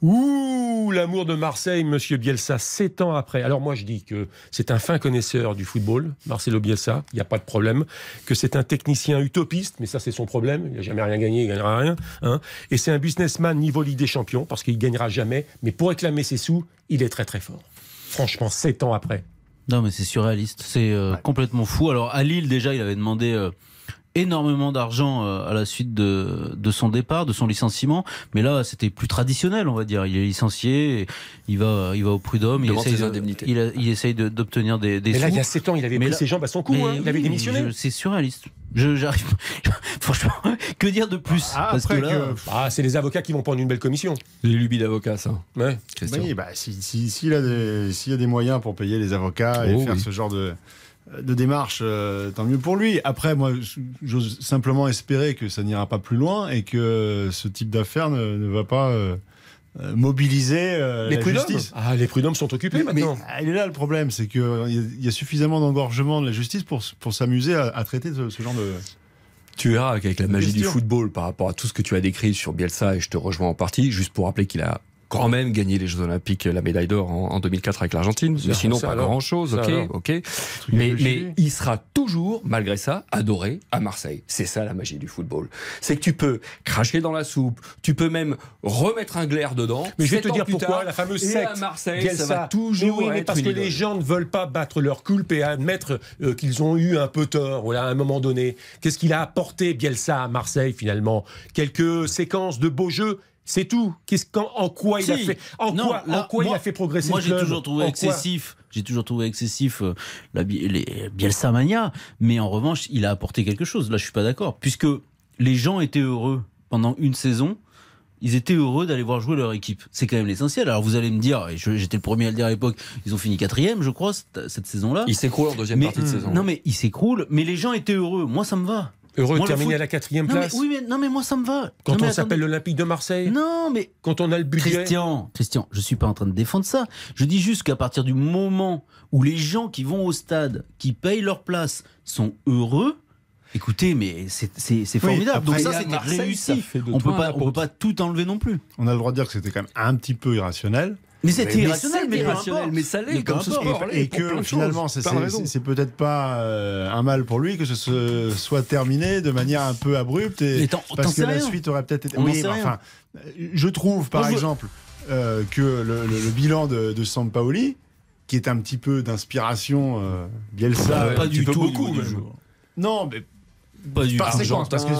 Ouh, l'amour de Marseille, monsieur Bielsa, sept ans après. Alors moi, je dis que c'est un fin connaisseur du football, Marcelo Bielsa, il n'y a pas de problème. Que c'est un technicien utopiste, mais ça, c'est son problème. Il n'a jamais rien gagné, il ne gagnera rien. hein. Et c'est un businessman niveau Ligue des Champions, parce qu'il ne gagnera jamais. Mais pour réclamer ses sous, il est très très fort. Franchement, sept ans après. Non, mais c'est surréaliste. C'est euh, complètement fou. Alors, à Lille, déjà, il avait demandé euh, énormément d'argent euh, à la suite de, de son départ, de son licenciement. Mais là, c'était plus traditionnel, on va dire. Il est licencié, il va, il va au prud'homme, il essaye, ses de- indemnités. il, a- il essaye de- d'obtenir des, des Mais là, sous. il y a sept ans, il avait Mais pris là- ses jambes à son cou. Hein. Il avait démissionné. je- C'est surréaliste. Je, j'arrive. Franchement, que dire de plus? Ah, Parce que après là, que- Ah, c'est les avocats qui vont prendre une belle commission. Les lubies d'avocat ça. Ouais. Christian. Oui, bah, si- si- s'il a des- s'il y a des moyens pour payer les avocats et Oh, faire oui. ce genre de, de démarche, euh, tant mieux pour lui. Après, moi, j'ose simplement espérer que ça n'ira pas plus loin et que ce type d'affaire ne, ne va pas euh, euh, mobiliser euh, Les la justice. Ah, les prud'hommes sont occupés Mais, maintenant. ah, il est là le problème, c'est qu'il y, y a suffisamment d'engorgement de la justice pour, pour s'amuser à, à traiter ce, ce genre de. Tu verras qu'avec la magie du football par rapport à tout ce que tu as décrit sur Bielsa, et je te rejoins en partie, juste pour rappeler qu'il a quand même gagné les Jeux Olympiques, la médaille d'or en, en 2004 avec l'Argentine. Mais sinon, pas alors. grand chose, Ça ok, alors. ok. Mais, il sera toujours, malgré ça, adoré à Marseille. C'est ça la magie du football. C'est que tu peux cracher dans la soupe, tu peux même remettre un glaire dedans. Mais je vais te dire pourquoi tard, la fameuse et secte. à Marseille, Bielsa. ça va toujours mais oui, mais parce une que idole. les gens ne veulent pas battre leur culpe et admettre euh, qu'ils ont eu un peu tort voilà, à un moment donné. Qu'est-ce qu'il a apporté Bielsa à Marseille finalement? Quelques séquences de beaux jeux c'est tout. Qu'est-ce qu'en- en quoi il a fait En Non, quoi, là, en quoi il moi- a fait progresser Moi, le j'ai toujours trouvé En excessif. J'ai toujours trouvé excessif euh, la, Bi- les Bielsa mania, mais en revanche, il a apporté quelque chose. Là, je suis pas d'accord, puisque les gens étaient heureux pendant une saison. Ils étaient heureux d'aller voir jouer leur équipe. C'est quand même l'essentiel. Alors vous allez me dire, et j'étais le premier à le dire à l'époque, ils ont fini quatrième, je crois, cette, cette saison-là. Il s'écroule en deuxième Mais- partie de saison. Non mais ils s'écroulent, mais les gens étaient heureux. Moi, ça me va. Heureux de terminer foot- à la quatrième Non mais, place oui, mais non mais moi ça me va. Quand Non, on s'appelle l'Olympique de Marseille Non mais Quand on a le budget Christian, Christian, je suis pas en train de défendre ça. Je dis juste qu'à partir du moment où les gens qui vont au stade, qui payent leur place, sont heureux, Écoutez, mais c'est formidable. après, Donc ça, c'était ça réussi. de On on peut pas tout enlever non plus. On a le droit de dire que c'était quand même un petit peu irrationnel. Mais c'était Mais irrationnel, c'est mais irrationnel, mais ça l'est, Mais peu comme ce importe. sport. Et, que finalement, c'est- c'est c'est peut-être pas euh, un mal pour lui que ce se soit terminé de manière un peu abrupte et parce que la rien. suite aurait peut-être été. Oui, mais enfin, je trouve par Moi, je- exemple euh, que le, le- le bilan de, de Sampaoli, qui est un petit peu d'inspiration euh, Bielsa, Pas un du tout au beaucoup. même. jeu. Non, mais Pas du par séquence, parce que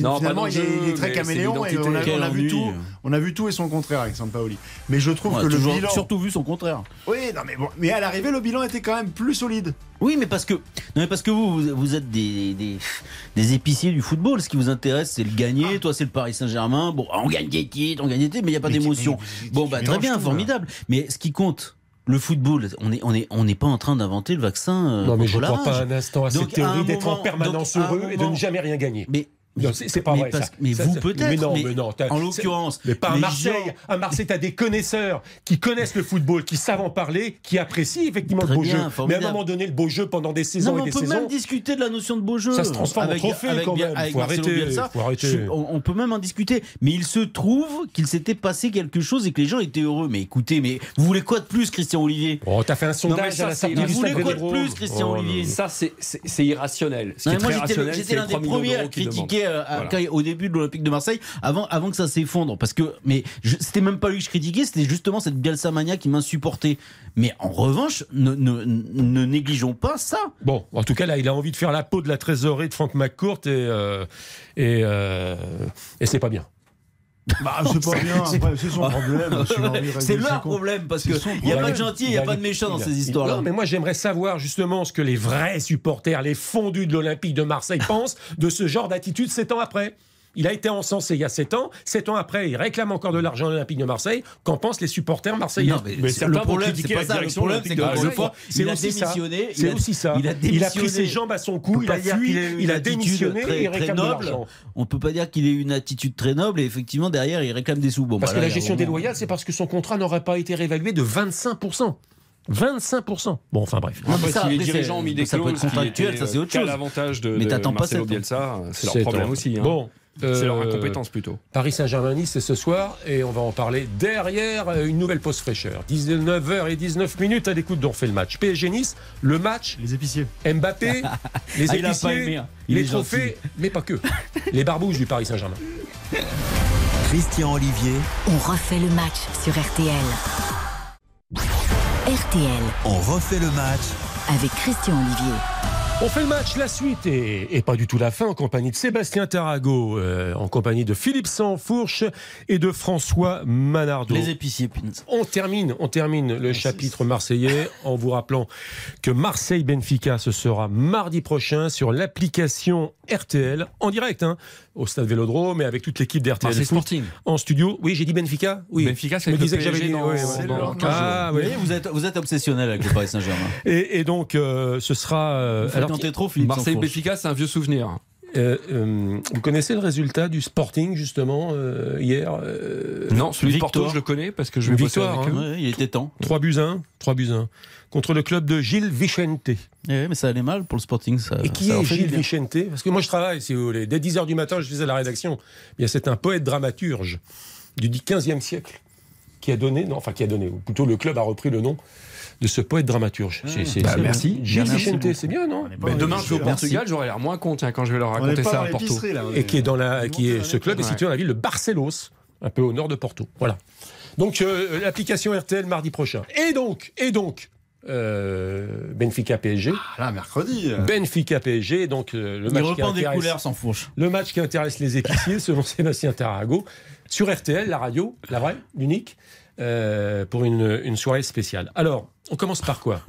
Non, pas finalement, il est, jeu, il est très caméléon et on a, l'identité. on a vu tout, on a vu tout et son contraire avec Sampaoli. Mais je trouve On a que le toujours- bilan, surtout vu son contraire. oui, non mais bon, mais à l'arrivée, le bilan était quand même plus solide. Oui, mais parce que, non, mais parce que vous, vous, êtes des, des, des épiciers du football. Ce qui vous intéresse, c'est le gagner. Toi, c'est le Paris Saint-Germain. Bon, on gagne des titres, on gagne des titres, mais il n'y a pas d'émotion. Bon, bah, très bien, tout, là. formidable. Mais ce qui compte, le football, on n'est on est, on n'est pas en train d'inventer le vaccin euh, Non, mais je ne crois pas un instant à Donc, cette théorie d'être en permanence donc, heureux et de ne jamais rien gagner. Mais, Non, c'est c'est pas mais vrai. parce- ça. mais Ça, vous peut-être. Mais non, mais mais non. t'as- en l'occurrence, Mais pas à Marseille. gens- À Marseille, tu as des connaisseurs qui connaissent le football, qui savent en parler, qui apprécient effectivement Très le beau bien, jeu. Mais à un moment donné, le beau jeu pendant des Non, saisons et on des peut saisons. même discuter de la notion de beau jeu. Ça se transforme en trophée, avec, quand même. avec Faut arrêter, faut arrêter. Je- on, on peut même en discuter. Mais il se trouve qu'il s'était passé quelque chose et que les gens étaient heureux. Mais écoutez, mais vous voulez quoi de plus, Christian Olivier? Oh, t'as fait un sondage à la sortie vous voulez quoi de plus, Christian Oh, Olivier? Ça, c'est- irrationnel. Moi, j'étais l'un des 3 millions premiers à d'euros euh, Voilà. au début de l'Olympique de Marseille, avant, avant que ça s'effondre. Parce que, mais c'était même pas lui que je critiquais, c'était justement cette Bielsa mania qui m'insupportait. Mais en revanche, ne, ne- ne négligeons pas ça. Bon, en tout cas, là, il a envie de faire la peau de la trésorerie de Franck McCourt et, euh, et, euh, et c'est pas bien. Bah, c'est pas bien, c'est son problème. C'est leur problème parce C'est que son il n'y a pas de gentil, il n'y a pas de méchant dans ces histoires-là. Non, mais moi, j'aimerais savoir justement ce que les vrais supporters, les fondus de l'Olympique de Marseille pensent de ce genre d'attitude sept ans après. Il a été encensé il y a 7 ans. 7 ans après, il réclame encore de l'argent à l'Olympique de Marseille. Qu'en pensent les supporters marseillais Non, mais Mais c'est- le problème, c'est pas ça. Le problème, c'est C'est il a aussi ça. démissionné. C'est il a- aussi ça. Il a Il a pris ses jambes à son On cou, peut il a fui, il a démissionné très- et il réclame de l'argent. On peut pas dire qu'il ait eu une attitude très noble et effectivement derrière il réclame des sous. Bon, Parce bah, que là, la gestion déloyale, c'est parce que son contrat n'aurait pas été réévalué de 25%. 25%. Bon, enfin bref. Non, Après, ça, si les dirigeants ont mis des ça peut être clauses contractuel, étaient, ça c'est autre qu'à chose. l'avantage de, Mais de t'attends pas. Bielsa, c'est leur problème aussi. hein. Bon. C'est leur euh, incompétence plutôt. Paris Saint-Germain-Nice, c'est ce soir et on va en parler derrière euh, une nouvelle pause fraîcheur. 19h19 minutes à l'écoute dont on fait le match. PSG-Nice, le match, Les épiciers. Mbappé, les Ah, il a pas épiciers, aimé, hein. Il les gentil. trophées, mais pas que. Les barbouches du Paris Saint-Germain. Christian Olivier, On refait le match sur RTL. RTL on refait le match avec Christian Olivier. On fait le match, la suite et, et pas du tout la fin en compagnie de Sébastien Tarago, euh, en compagnie de Philippe Sansfourche et de François Manardo. Les épiciers. On termine, on termine le chapitre marseillais en vous rappelant que Marseille-Benfica, ce sera mardi prochain sur l'application RTL, en direct, hein, au stade Vélodrome, mais avec toute l'équipe d'RTL Marseille Foot Sporting. en studio. Oui, j'ai dit Benfica Oui. Benfica, c'est me disais que j'avais dit. Ah, voyez, vous êtes, vous êtes obsessionnel avec le Paris Saint-Germain. Et, et donc, euh, ce sera. euh, Vous alors, tenter trop, Philippe. Sansfourche. Marseille-Benfica, c'est un vieux souvenir. euh, euh, vous connaissez le résultat du Sporting, justement, euh, hier euh, Non, celui de. Porto, je le connais parce que je vais bosser victoire, avec eux. Ouais, il était temps. 3 buts 1, 3 buts 1, contre le club de Gilles Vicente. Eh oui, mais ça allait mal pour le Sporting. Ça, Et qui ça est Gilles. Vicente? Parce que moi je travaille, si vous voulez. Dès 10h du matin, je faisais la rédaction. Eh Bien, c'est un poète dramaturge du 15e siècle qui a donné, non, enfin qui a donné, ou plutôt le club a repris le nom de ce poète dramaturge. C'est- c'est- Bah, c'est- merci. Gilles Merci Vicente, c'est bien, non? Demain, je vais au. Portugal, j'aurai l'air moins con tiens, quand je vais leur raconter ça à Porto. là. Et qui est dans la, qui est, ce club est situé dans la ville de Barcelos, un peu au nord de Porto. Voilà. Donc euh, l'application RTL mardi prochain. Et donc, et donc, euh, Benfica PSG. Ah, Là, mercredi. Benfica PSG, donc euh, le Il match qui des intéresse- couleurs sans fourche. Le match qui intéresse les épiciers, selon Sébastien Tarago, sur RTL, la radio, la vraie, l'unique, euh, pour une, une soirée spéciale. Alors, on commence par quoi?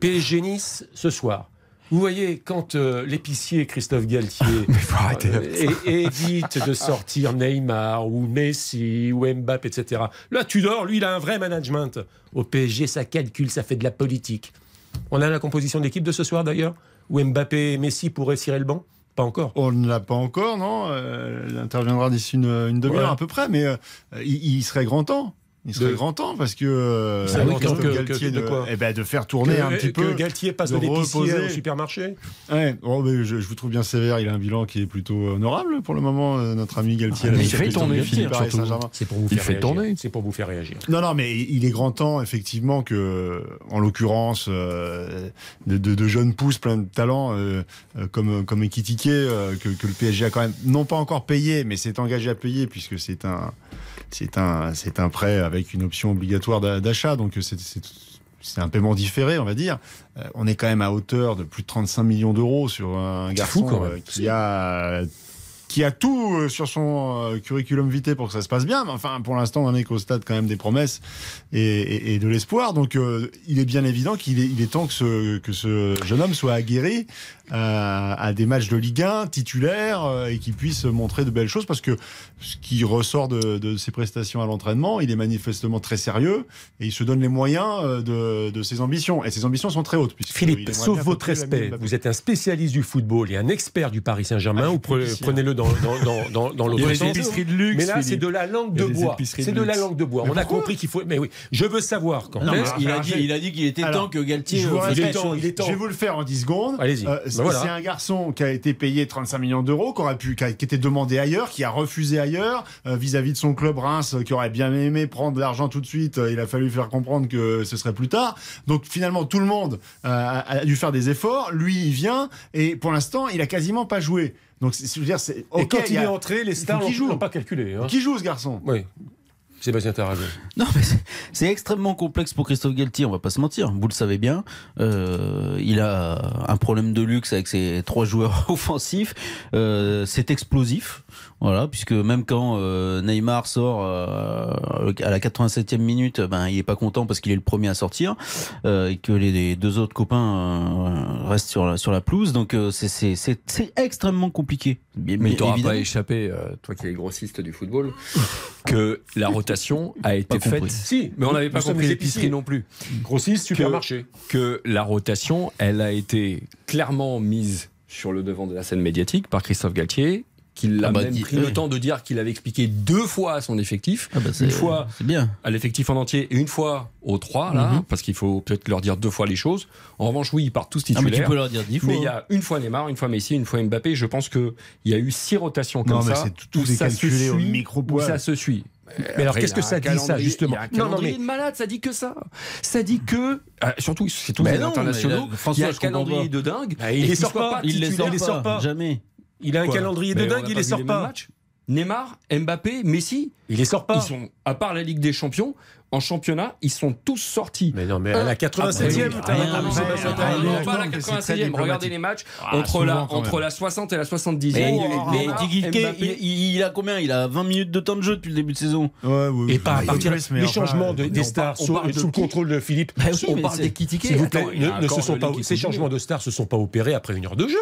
PSG Nice, ce soir. Vous voyez, quand euh, l'épicier Christophe Galtier euh, é- évite de sortir Neymar ou Messi ou Mbappé, etc. Là, Tudor, lui, il a un vrai management. Au PSG, ça calcule, ça fait de la politique. On a la composition d'équipe de ce soir, d'ailleurs, où Mbappé et Messi pourraient cirer le banc? Pas encore. On ne l'a pas encore, non Euh, Il interviendra d'ici une, une demi-heure Ouais. à peu près, mais euh, il, il serait grand temps Il serait De- grand temps parce que euh, Christophe temps que- Galtier que- de de, quoi eh ben, de faire tourner que, un petit peu. que Galtier passe de, l'épicier au supermarché. Ouais, bon, mais je, je vous trouve bien sévère. Il a un bilan qui est plutôt honorable pour le moment, euh, notre ami Galtier. Ah, il fait tourner. C'est pour vous Il faire fait réagir. tourner. C'est pour vous faire réagir. Non, non, mais il est grand temps, effectivement, que, en l'occurrence, euh, de, de- de jeunes pousses plein de talent, euh, euh, comme, comme Ekitike, euh, que, que le PSG a quand même, non pas encore payé, mais s'est engagé à payer, puisque c'est un, c'est un, c'est un prêt avec une option obligatoire d'a- d'achat, donc c'est, c'est, c'est un paiement différé, on va dire. Euh, on est quand même à hauteur de plus de 35 millions d'euros sur un garçon fou, euh, qui a qui a tout euh, sur son euh, curriculum vitae pour que ça se passe bien. Mais enfin, pour l'instant, on est qu'au stade quand même des promesses et, et- et de l'espoir. Donc, euh, il est bien évident qu'il est, il est temps que ce, que ce jeune homme soit aguerri euh, à des matchs de Ligue 1 titulaire euh, et qu'il puisse montrer de belles choses parce que ce qui ressort de, de ses prestations à l'entraînement, il est manifestement très sérieux et il se donne les moyens euh, de, de ses ambitions. Et ses ambitions sont très hautes. Philippe, sauf votre respect, vous êtes un spécialiste du football et un expert du Paris Saint-Germain, Ah, ou pre- prenez-le dans, dans, dans, dans, dans l'autre sens. de luxe. Mais là, c'est de la langue de bois. C'est de de la langue de bois. Mais On a compris qu'il faut. Mais oui, je veux savoir quand Non, il, a dit, je- il a dit qu'il était alors, temps que Galtier. je vous euh, il est temps, il est temps. Je vais vous le faire en 10 secondes. Allez-y. Euh, Ben c'est voilà. c'est un garçon qui a été payé 35 millions d'euros, qui aurait pu, qui, a- qui était demandé ailleurs, qui a refusé ailleurs euh, vis-à-vis de son club Reims, euh, qui aurait bien aimé prendre de l'argent tout de suite. Euh, Il a fallu faire comprendre que ce serait plus tard. Donc finalement, tout le monde euh, a, a dû faire des efforts. Lui, il vient et pour l'instant, il a quasiment pas joué. Donc c'est- je veux dire, c'est Et ok, quand il il, y a- est entré, les stars l'ont pas calculé. hein. qui joue ce garçon Oui. Sébastien Tarragon. Non, mais c'est- c'est extrêmement complexe pour Christophe Galtier, on va pas se mentir. Vous le savez bien. Euh, il a un problème de luxe avec ses trois joueurs offensifs. Euh, c'est explosif. Voilà, puisque même quand euh, Neymar sort euh, à la 87e minute, ben il est pas content parce qu'il est le premier à sortir euh, et que les, les deux autres copains euh, restent sur la, sur la pelouse. Donc euh, c'est- c'est c'est- c'est extrêmement compliqué. Mais n'auras évidemment. pas échappé, euh, toi qui es grossiste du football, que la rotation a été Pas compris. faite. Si, Mais on n'avait pas compris l'épicerie non plus. Grossiste, supermarché. Que la rotation, elle a été clairement mise sur le devant de la scène médiatique par Christophe Galtier, qu'il a Ah bah, même pris oui. le temps de dire qu'il avait expliqué deux fois à son effectif, Ah bah, une fois bien. à l'effectif en entier et une fois aux trois, là, Mhm. parce qu'il faut peut-être leur dire deux fois les choses. En revanche, oui, ils partent tous Ah, mais titulaires. tu peux leur dire dix fois. Mais il y a une fois Neymar, une fois Messi, une fois Mbappé. Je pense qu'il y a eu six rotations comme Non, mais ça. c'est tout- tout ça se calculé au suit, micro-poil. où ça se suit. Mais alors, qu'est-ce il que ça dit, ça, calendrier- justement Il y a un Non, non, calendrier mais- de malade, ça dit que ça. Ça dit que. euh, surtout, c'est tous Mais les non, internationaux. mais là, François, il y a un calendrier pas. de dingue. Ah, il et les sort soit pas, Il les sort il les sort pas, pas. jamais. Il a un Quoi calendrier de Mais on dingue, a il les vu sort mêmes pas. matchs. Neymar, Mbappé, Messi, Il les sort pas. ils sont, à part la Ligue des Champions, en championnat, ils sont tous sortis. Mais non, mais à la 87e, Après, t'as rien, raison, rien, Sébastien rien, Tarragon. non, rien, pas la mais c'est très 87e. Regardez diplomatique. les matchs Ah, entre, la, souvent, quand entre même. la 60 et la 70e. Mais, Neymar, mais Mbappé. il, il- il a combien? Il a 20 minutes de temps de jeu depuis le début de saison. Ouais, oui, Et pas à oui, partir oui, mais les enfin, changements de- des on stars parle- on sous, parle de sous le qui contrôle de Philippe. Bah oui, on mais parle c'est- des critiqués. S'il vous plaît, Attends, il y a ne, se sont pas, ligue qui ces continue. changements de stars se sont pas opérés après une heure de jeu.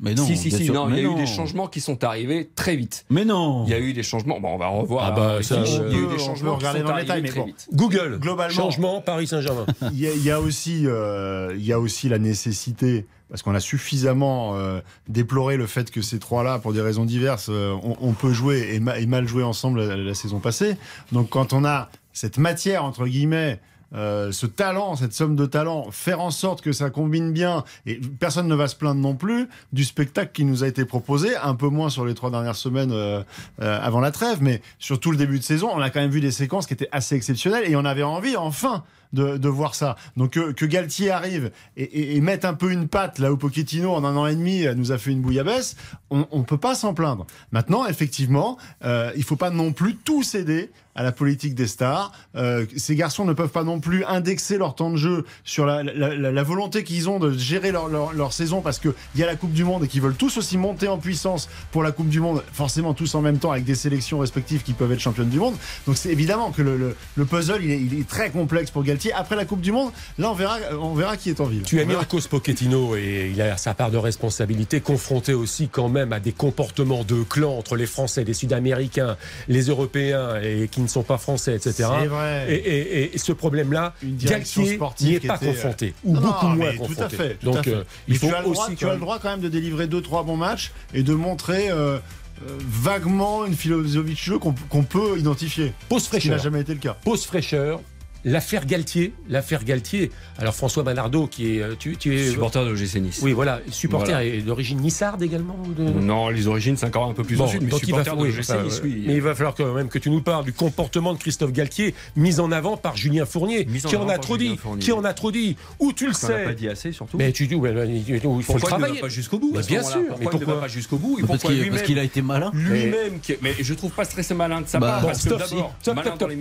Mais non, si, si, si, sûr, non, il y a eu des changements qui sont arrivés très vite. Mais non. Il y a eu des changements. Bon, on va revoir. Ah bah, les ça, fiches. on il y a eu peut- des changements regarder dans le détail, arrivés mais très bon. vite. Google, Globalement- changement Paris Saint-Germain. Il y, a- il y a aussi, euh, il y a aussi la nécessité, parce qu'on a suffisamment euh, déploré le fait que ces trois-là, pour des raisons diverses, euh, on, on peut jouer et, ma- et mal jouer ensemble la, la saison passée. Donc quand on a cette matière, entre guillemets, euh, ce talent, cette somme de talent, faire en sorte que ça combine bien, et personne ne va se plaindre non plus du spectacle qui nous a été proposé, un peu moins sur les trois dernières semaines euh, euh, avant la trêve, mais sur tout le début de saison, on a quand même vu des séquences qui étaient assez exceptionnelles et on avait envie, enfin, de, voir ça. Donc que, Galtier arrive et, et, et mette un peu une patte là où Pochettino en un an et demi nous a fait une bouillabaisse, on, on peut pas s'en plaindre. Maintenant, effectivement, euh, il faut pas non plus tout céder à la politique des stars. Euh, ces garçons ne peuvent pas non plus indexer leur temps de jeu sur la, la, la- la volonté qu'ils ont de gérer leur, leur, leur saison parce qu'il y a la Coupe du Monde et qu'ils veulent tous aussi monter en puissance pour la Coupe du Monde, forcément tous en même temps avec des sélections respectives qui peuvent être championnes du monde. Donc c'est évidemment que le, le, le puzzle il est, il est très complexe pour Galtier. Après la Coupe du Monde, là on verra, on verra qui est en ville. Tu as mis en cause Pochettino et il a sa part de responsabilité, confronté aussi quand même à des comportements de clan entre les Français, les Sud-Américains, les Européens et qui ne sont pas français, etc. Vrai. Et, et- et ce problème-là, Galtier sportive n'y est pas était, euh, confronté, ou Non, non, beaucoup moins confronté. Tout à fait. tout Donc à fait. euh, il faut tu as le droit, aussi tu quand as même- le droit quand même de délivrer deux trois bons matchs et de montrer euh, euh, vaguement une philosophie de jeu qu'on peut identifier. Pause Ce qui n'a fraîcheur. jamais été le cas. Pause fraîcheur. L'affaire Galtier, l'affaire Galtier. Alors François Manardo, qui est, euh, tu, tu es, Supporter de l'OGC Nice. oui voilà, supporter Voilà. et d'origine nissarde également. ou de- Non, les origines, c'est encore un peu plus Bon, au sud, mais donc il va supporter de oui, l'OGC enfin, Nice, euh, oui. Mais il va falloir quand même que tu nous parles du comportement de Christophe Galtier, mis en avant par Julien Fournier, en qui en a trop dit, Fournier. qui en a trop dit. Où tu le On n'a pas sais dit assez, surtout. Mais tu dis, ouais, il faut le pourquoi il ne travailler. va pas jusqu'au bout bien sûr, mais Pourquoi il ne pourquoi va pas jusqu'au bout et Parce pourquoi qu'il lui-même parce qu'il a été malin. lui-même mais je trouve pas stressé malin de sa Bah, part Stop,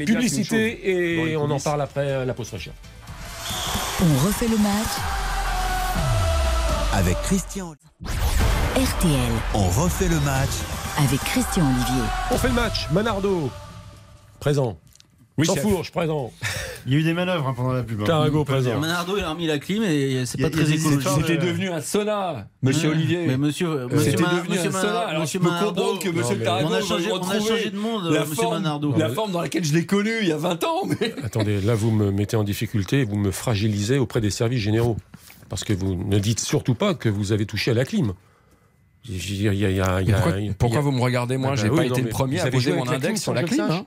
publicité et on en coulisses. Après euh, la pause fraîcheur. On refait le match Avec Christian, RTL on refait le match avec Christian Olivier. On fait le match. Manardo, présent. Oui. Chauffourge, présent. Il y a eu des manœuvres hein, pendant la pub. hein. Tarago, présent. Manardo, il a remis la clim et c'est pas très écologique. C'était devenu un sauna, monsieur Ouais. Olivier. Mais monsieur, monsieur, C'était devenu monsieur un sauna. Alors monsieur je peux Manardo, comprendre que monsieur Tarago on a changé, on a retrouver changé de monde, la monsieur forme, Manardo. la forme dans laquelle je l'ai connu il y a 20 ans. Mais... Attendez, là vous me mettez en difficulté, et vous me fragilisez auprès des services généraux. Parce que vous ne dites surtout pas que vous avez touché à la clim. Y a- y a- y a- Pourquoi, vous me regardez moi Ah bah J'ai oui, pas été le premier à poser mon index sur la clim. hein.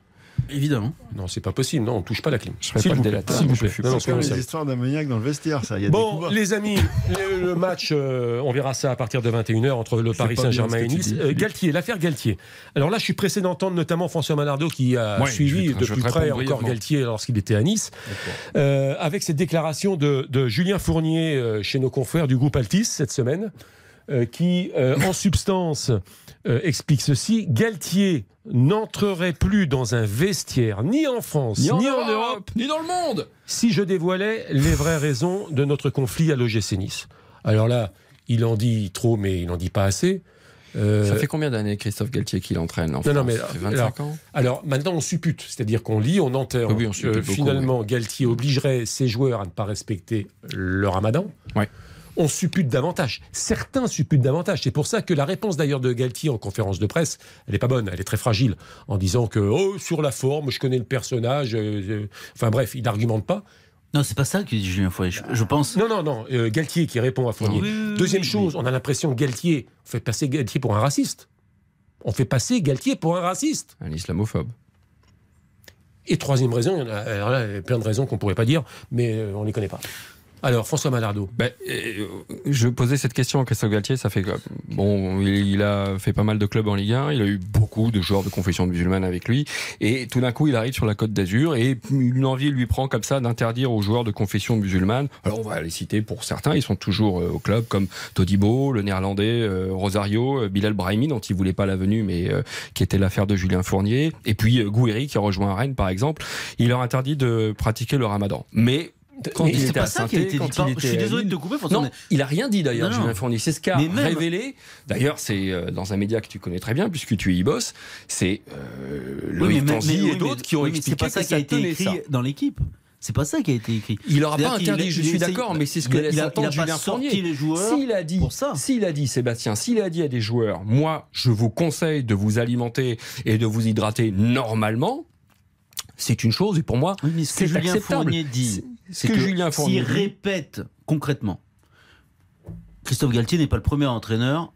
Évidemment. Non, c'est pas possible. Non, on touche pas la clim. S'il pas vous plaît, s'il vous plaît. C'est comme les histoires d'ammoniac dans le vestiaire, ça. Y a Bon, les amis, le, le match, euh, on verra ça à partir de 21h entre le Paris Saint-Germain et Nice. Euh. Galtier, l'affaire Galtier. Alors là, je suis pressé d'entendre notamment François Manardo qui a Ouais, suivi de plus près encore brièvement. Galtier lorsqu'il était à Nice, euh, avec cette déclaration de, de Julien Fournier chez nos confrères du groupe Altis cette semaine, qui, en substance, euh, explique ceci Galtier n'entrerait plus dans un vestiaire, ni en France, Ni en, ni en Europe, Europe, ni dans le monde. si je dévoilais les vraies raisons de notre conflit à l'OGC Nice. Alors là, il en dit trop, mais il n'en dit pas assez. Euh, Ça fait combien d'années Christophe Galtier qu'il entraîne en Non, non, mais Ça fait alors- 25 ans. alors maintenant, on suppute, c'est-à-dire qu'on lit, on enterre. Oui, oui, on suppute beaucoup, finalement, Galtier obligerait ses joueurs à ne pas respecter le ramadan. Ouais. On suppute davantage. Certains supputent davantage. C'est pour ça que la réponse d'ailleurs de Galtier en conférence de presse, elle n'est pas bonne, elle est très fragile, en disant que oh, sur la forme, je connais le personnage. euh, euh, enfin bref, il n'argumente pas. Non, c'est pas ça que dit Julien Fournier. Je, je pense. Non, non, non. euh, Galtier qui répond à Fournier. Oui, oui, oui, Deuxième oui, chose, on a l'impression que Galtier, on fait passer Galtier pour un raciste. On fait passer Galtier pour un raciste. Un islamophobe. Et troisième raison, il y en a, alors là, il y a plein de raisons qu'on pourrait pas dire, mais on les connaît pas. Alors, François Malardo. Ben, euh, je posais cette question à Christophe Galtier. Ça fait bon, il, a fait pas mal de clubs en Ligue 1. Il a eu beaucoup de joueurs de confession musulmane avec lui. Et tout d'un coup, il arrive sur la Côte d'Azur et une envie lui prend comme ça d'interdire aux joueurs de confession musulmane. Alors, on va les citer pour certains. Ils sont toujours euh, au club comme Todibo, le néerlandais, euh, Rosario, Bilal Brahimi, dont il voulait pas la venue, mais qui était l'affaire de Julien Fournier. Et puis, Gouiri, qui a rejoint Rennes, par exemple. Il leur interdit de pratiquer le ramadan. Mais, quand il c'est était pas à ça qui a Saint-Étienne, été dit. quand il Pardon, était Je suis désolé de te couper. Non, il a rien dit d'ailleurs. Julien Fournier. C'est ce qu'a révélé. D'ailleurs, c'est euh, dans un média que tu connais très bien, puisque tu y bosses. C'est euh, Loïc Tanzi et d'autres qui ont expliqué C'est pas que ça qui a été écrit dans l'équipe. C'est pas ça qui a été écrit. Il n'aura pas interdit, je suis d'accord, mais c'est ce que laisse entendre Julien Fournier. les joueurs S'il a dit, s'il a dit, Sébastien, s'il a dit à des joueurs, moi, je vous conseille de vous alimenter et de vous hydrater normalement, c'est une chose, et pour moi, Oui, mais ce que c'est Julien acceptable. Fournier dit, c'est que que, Julien Fournier s'il répète concrètement, Christophe Galtier n'est pas le premier entraîneur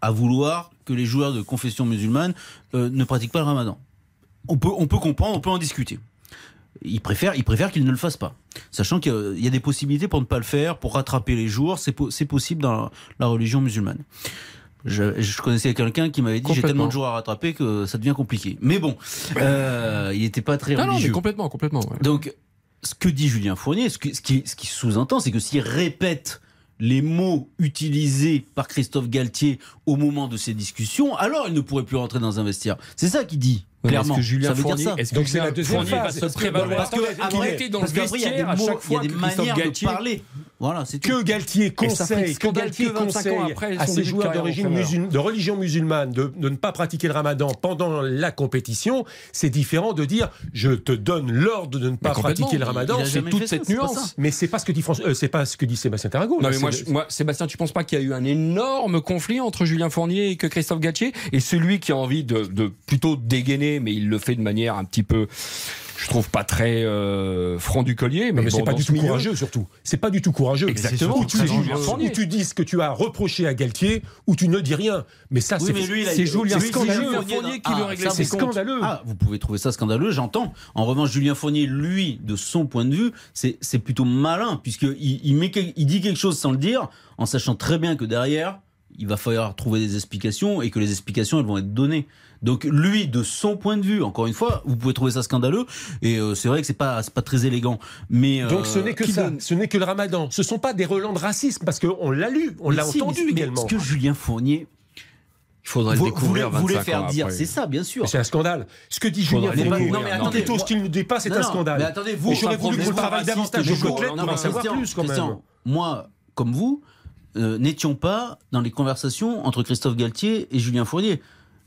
à vouloir que les joueurs de confession musulmane euh, ne pratiquent pas le ramadan. On peut, on peut comprendre, on peut en discuter. Il préfère, il préfère qu'il ne le fasse pas. Sachant qu'il y a- des possibilités pour ne pas le faire, pour rattraper les jours, c'est po- c'est possible dans la, la religion musulmane. Je, je connaissais quelqu'un qui m'avait dit j'ai tellement de jours à rattraper que ça devient compliqué. Mais bon, euh, il n'était pas très Non, non, mais religieux. complètement, complètement. ouais. Donc, ce que dit Julien Fournier, ce, qui, sous-entend, c'est que s'il répète les mots utilisés par Christophe Galtier au moment de ces discussions, alors il ne pourrait plus rentrer dans un vestiaire. C'est ça qu'il dit, clairement. Est-ce que Julien ça veut Fournier, dire ça. est-ce que Donc c'est la deuxième Fournier va phase. se Parce que- prévaloir parce que qu'il après- était dans le parce qu'après, il y a vestiaire des à mots, chaque fois il y a des de Galtier parler. Voilà, c'est tout. Que Galtier conseille, que Galtier que 25 ans conseille après à ses de joueurs d'origine de religion musulmane de, de ne pas pratiquer le ramadan pendant la compétition, c'est différent de dire je te donne l'ordre de ne pas pratiquer le ramadan. C'est toute cette nuance. Mais c'est pas ce que dit François- euh, c'est pas ce que dit Sébastien Tarago. Non mais moi, le- je- moi, Sébastien, tu penses pas qu'il y a eu un énorme conflit entre Julien Fournier et que Christophe Galtier? Et celui qui a envie de, de plutôt dégainer, mais il le fait de manière un petit peu je trouve pas très euh, franc du collier. Mais, Mais, bon, c'est pas du ce tout milieu- courageux surtout. C'est pas du tout courageux. Exactement. Ou tu, dis, tu ce que tu as reproché à Galtier, ou tu ne dis rien. Mais ça, Oui, c'est Julien Fournier qui Ah, veut régler ça, ses vous- C'est scandaleux. Ah, vous pouvez trouver ça scandaleux, j'entends. En revanche, Julien Fournier, lui, de son point de vue, c'est plutôt malin, puisqu'il il met il dit quelque chose sans le dire, en sachant très bien que derrière, il va falloir trouver des explications et que les explications, elles vont être données. Donc lui, de son point de vue, encore une fois, vous pouvez trouver ça scandaleux, et euh, c'est vrai que c'est pas, c'est pas très élégant. Mais, Donc euh, ce n'est que ça, donne- ce n'est que le ramadan. Ce sont pas des relents de racisme, parce qu'on l'a lu, on l'a si, entendu mais- mais également. Ce que Julien Fournier Il faudrait vous, le découvrir voulez, voulez 25 faire ans dire, après. c'est ça, bien sûr. C'est un scandale. Ce que dit Julien Fournier. Non, mais plutôt attendez, ce qu'il ne dit pas, c'est Non, un scandale. Mais attendez, vous, j'aurais voulu que vous travailliez davantage je de vois- côtelette non, pour en savoir plus quand même. Moi, comme vous, euh, n'étions pas dans les conversations entre Christophe Galtier et Julien Fournier.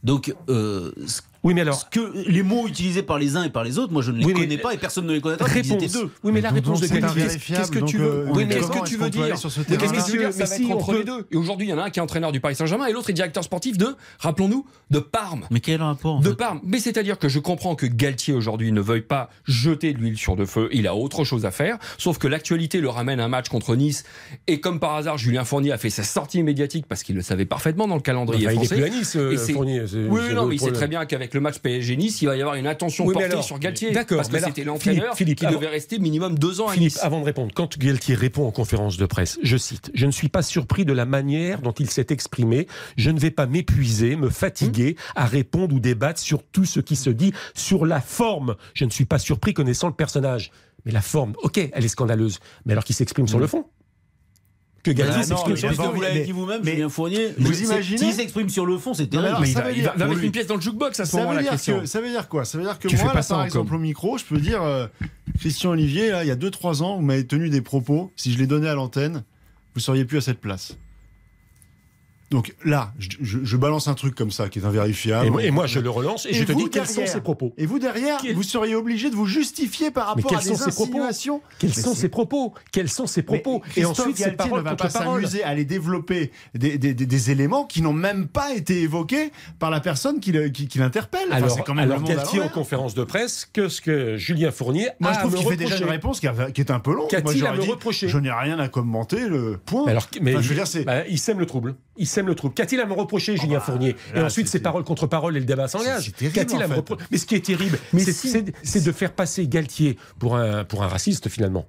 Donc, euh, ce Oui, mais alors, ce que, les mots utilisés par les uns et par les autres, moi je ne les Oui, mais- connais pas et personne ne les connaîtra. parce réponse. deux. Oui, mais la réponse de invérifiable, qu'est-ce que tu veux euh, Oui, mais qu'est-ce que tu veux dire sur ce Mais terrain qu'est-ce que tu veux Messieurs, dire Ça mais va si, être on entre peut- les deux. Et aujourd'hui, il y en a un qui est entraîneur du Paris Saint-Germain et l'autre est directeur sportif de, rappelons-nous, de Parme. Mais quel rapport De Parme. Mais c'est-à-dire que je comprends que Galtier aujourd'hui ne veuille pas jeter de l'huile sur le feu. Il a autre chose à faire. Sauf que l'actualité le ramène à un match contre Nice. Et comme par hasard, Julien Fournier a fait sa sortie médiatique parce qu'il le savait parfaitement dans le calendrier Enfin, il est français. plus à Nice, euh, Fournier. Oui, non, mais il sait très bien qu'avec le match PSG Nice, il va y avoir une attention Oui, portée alors, sur Galtier. d'accord, Parce que c'était l'entraîneur qui avant- devait rester minimum deux ans à Philippe, Nice. avant de répondre, quand Galtier répond en conférence de presse, je cite, je ne suis pas surpris de la manière dont il s'est exprimé, je ne vais pas m'épuiser, me fatiguer à répondre ou débattre sur tout ce qui se dit sur la forme. Je ne suis pas surpris connaissant le personnage. Mais la forme, ok, elle est scandaleuse. Mais alors qu'il s'exprime sur le fond Que Galtier Bah, s'exprime sur le fond vous l'avez dit vous-même, Julien Fournier, vous imaginez S'il s'exprime sur le fond, c'est terrible. Mais il ça va, veut il va- mettre une pièce dans le jukebox à ce moment-là, Christian. ça veut dire quoi? Ça veut dire que Tu moi, pas là, ça par exemple, au micro, je peux dire, euh, Christian Olivier, là, il y a 2-3 ans, vous m'avez tenu des propos, si je les donnais à l'antenne, vous seriez plus à cette place. Donc là, je, je- je balance un truc comme ça qui est invérifiable. Et, moi- et moi, je le relance et, Et je te vous, dis quels sont ses propos. Et vous, derrière, Quel- vous seriez obligé de vous justifier par rapport à des insinuations. Quels sont ses propos Quels sont ses propos Et ensuite, c'est Galtier parole ne va pas s'amuser à aller développer des, des- des- des éléments qui n'ont même pas été évoqués par la personne qui, le- qui- qui l'interpelle. Enfin, Alors, c'est quand même alors Galtier en conférence de presse, que ce que Julien Fournier Moi, a je trouve qu'il fait déjà une réponse qui, a- qui est un peu longue. Qu'a-t-il à me reprocher Je n'ai rien à commenter, le point. Mais alors, mais Enfin, je veux dire, c'est- bah, il sème le trouble. Il sème le trouble. Qu'a-t-il à me reprocher, Julien Fournier Et là, ensuite, c'est- c'est parole contre parole et le débat s'engage. Qu'a-t-il à me reprocher Mais ce qui est terrible, c'est de faire passer Galtier pour un, pour un raciste, finalement.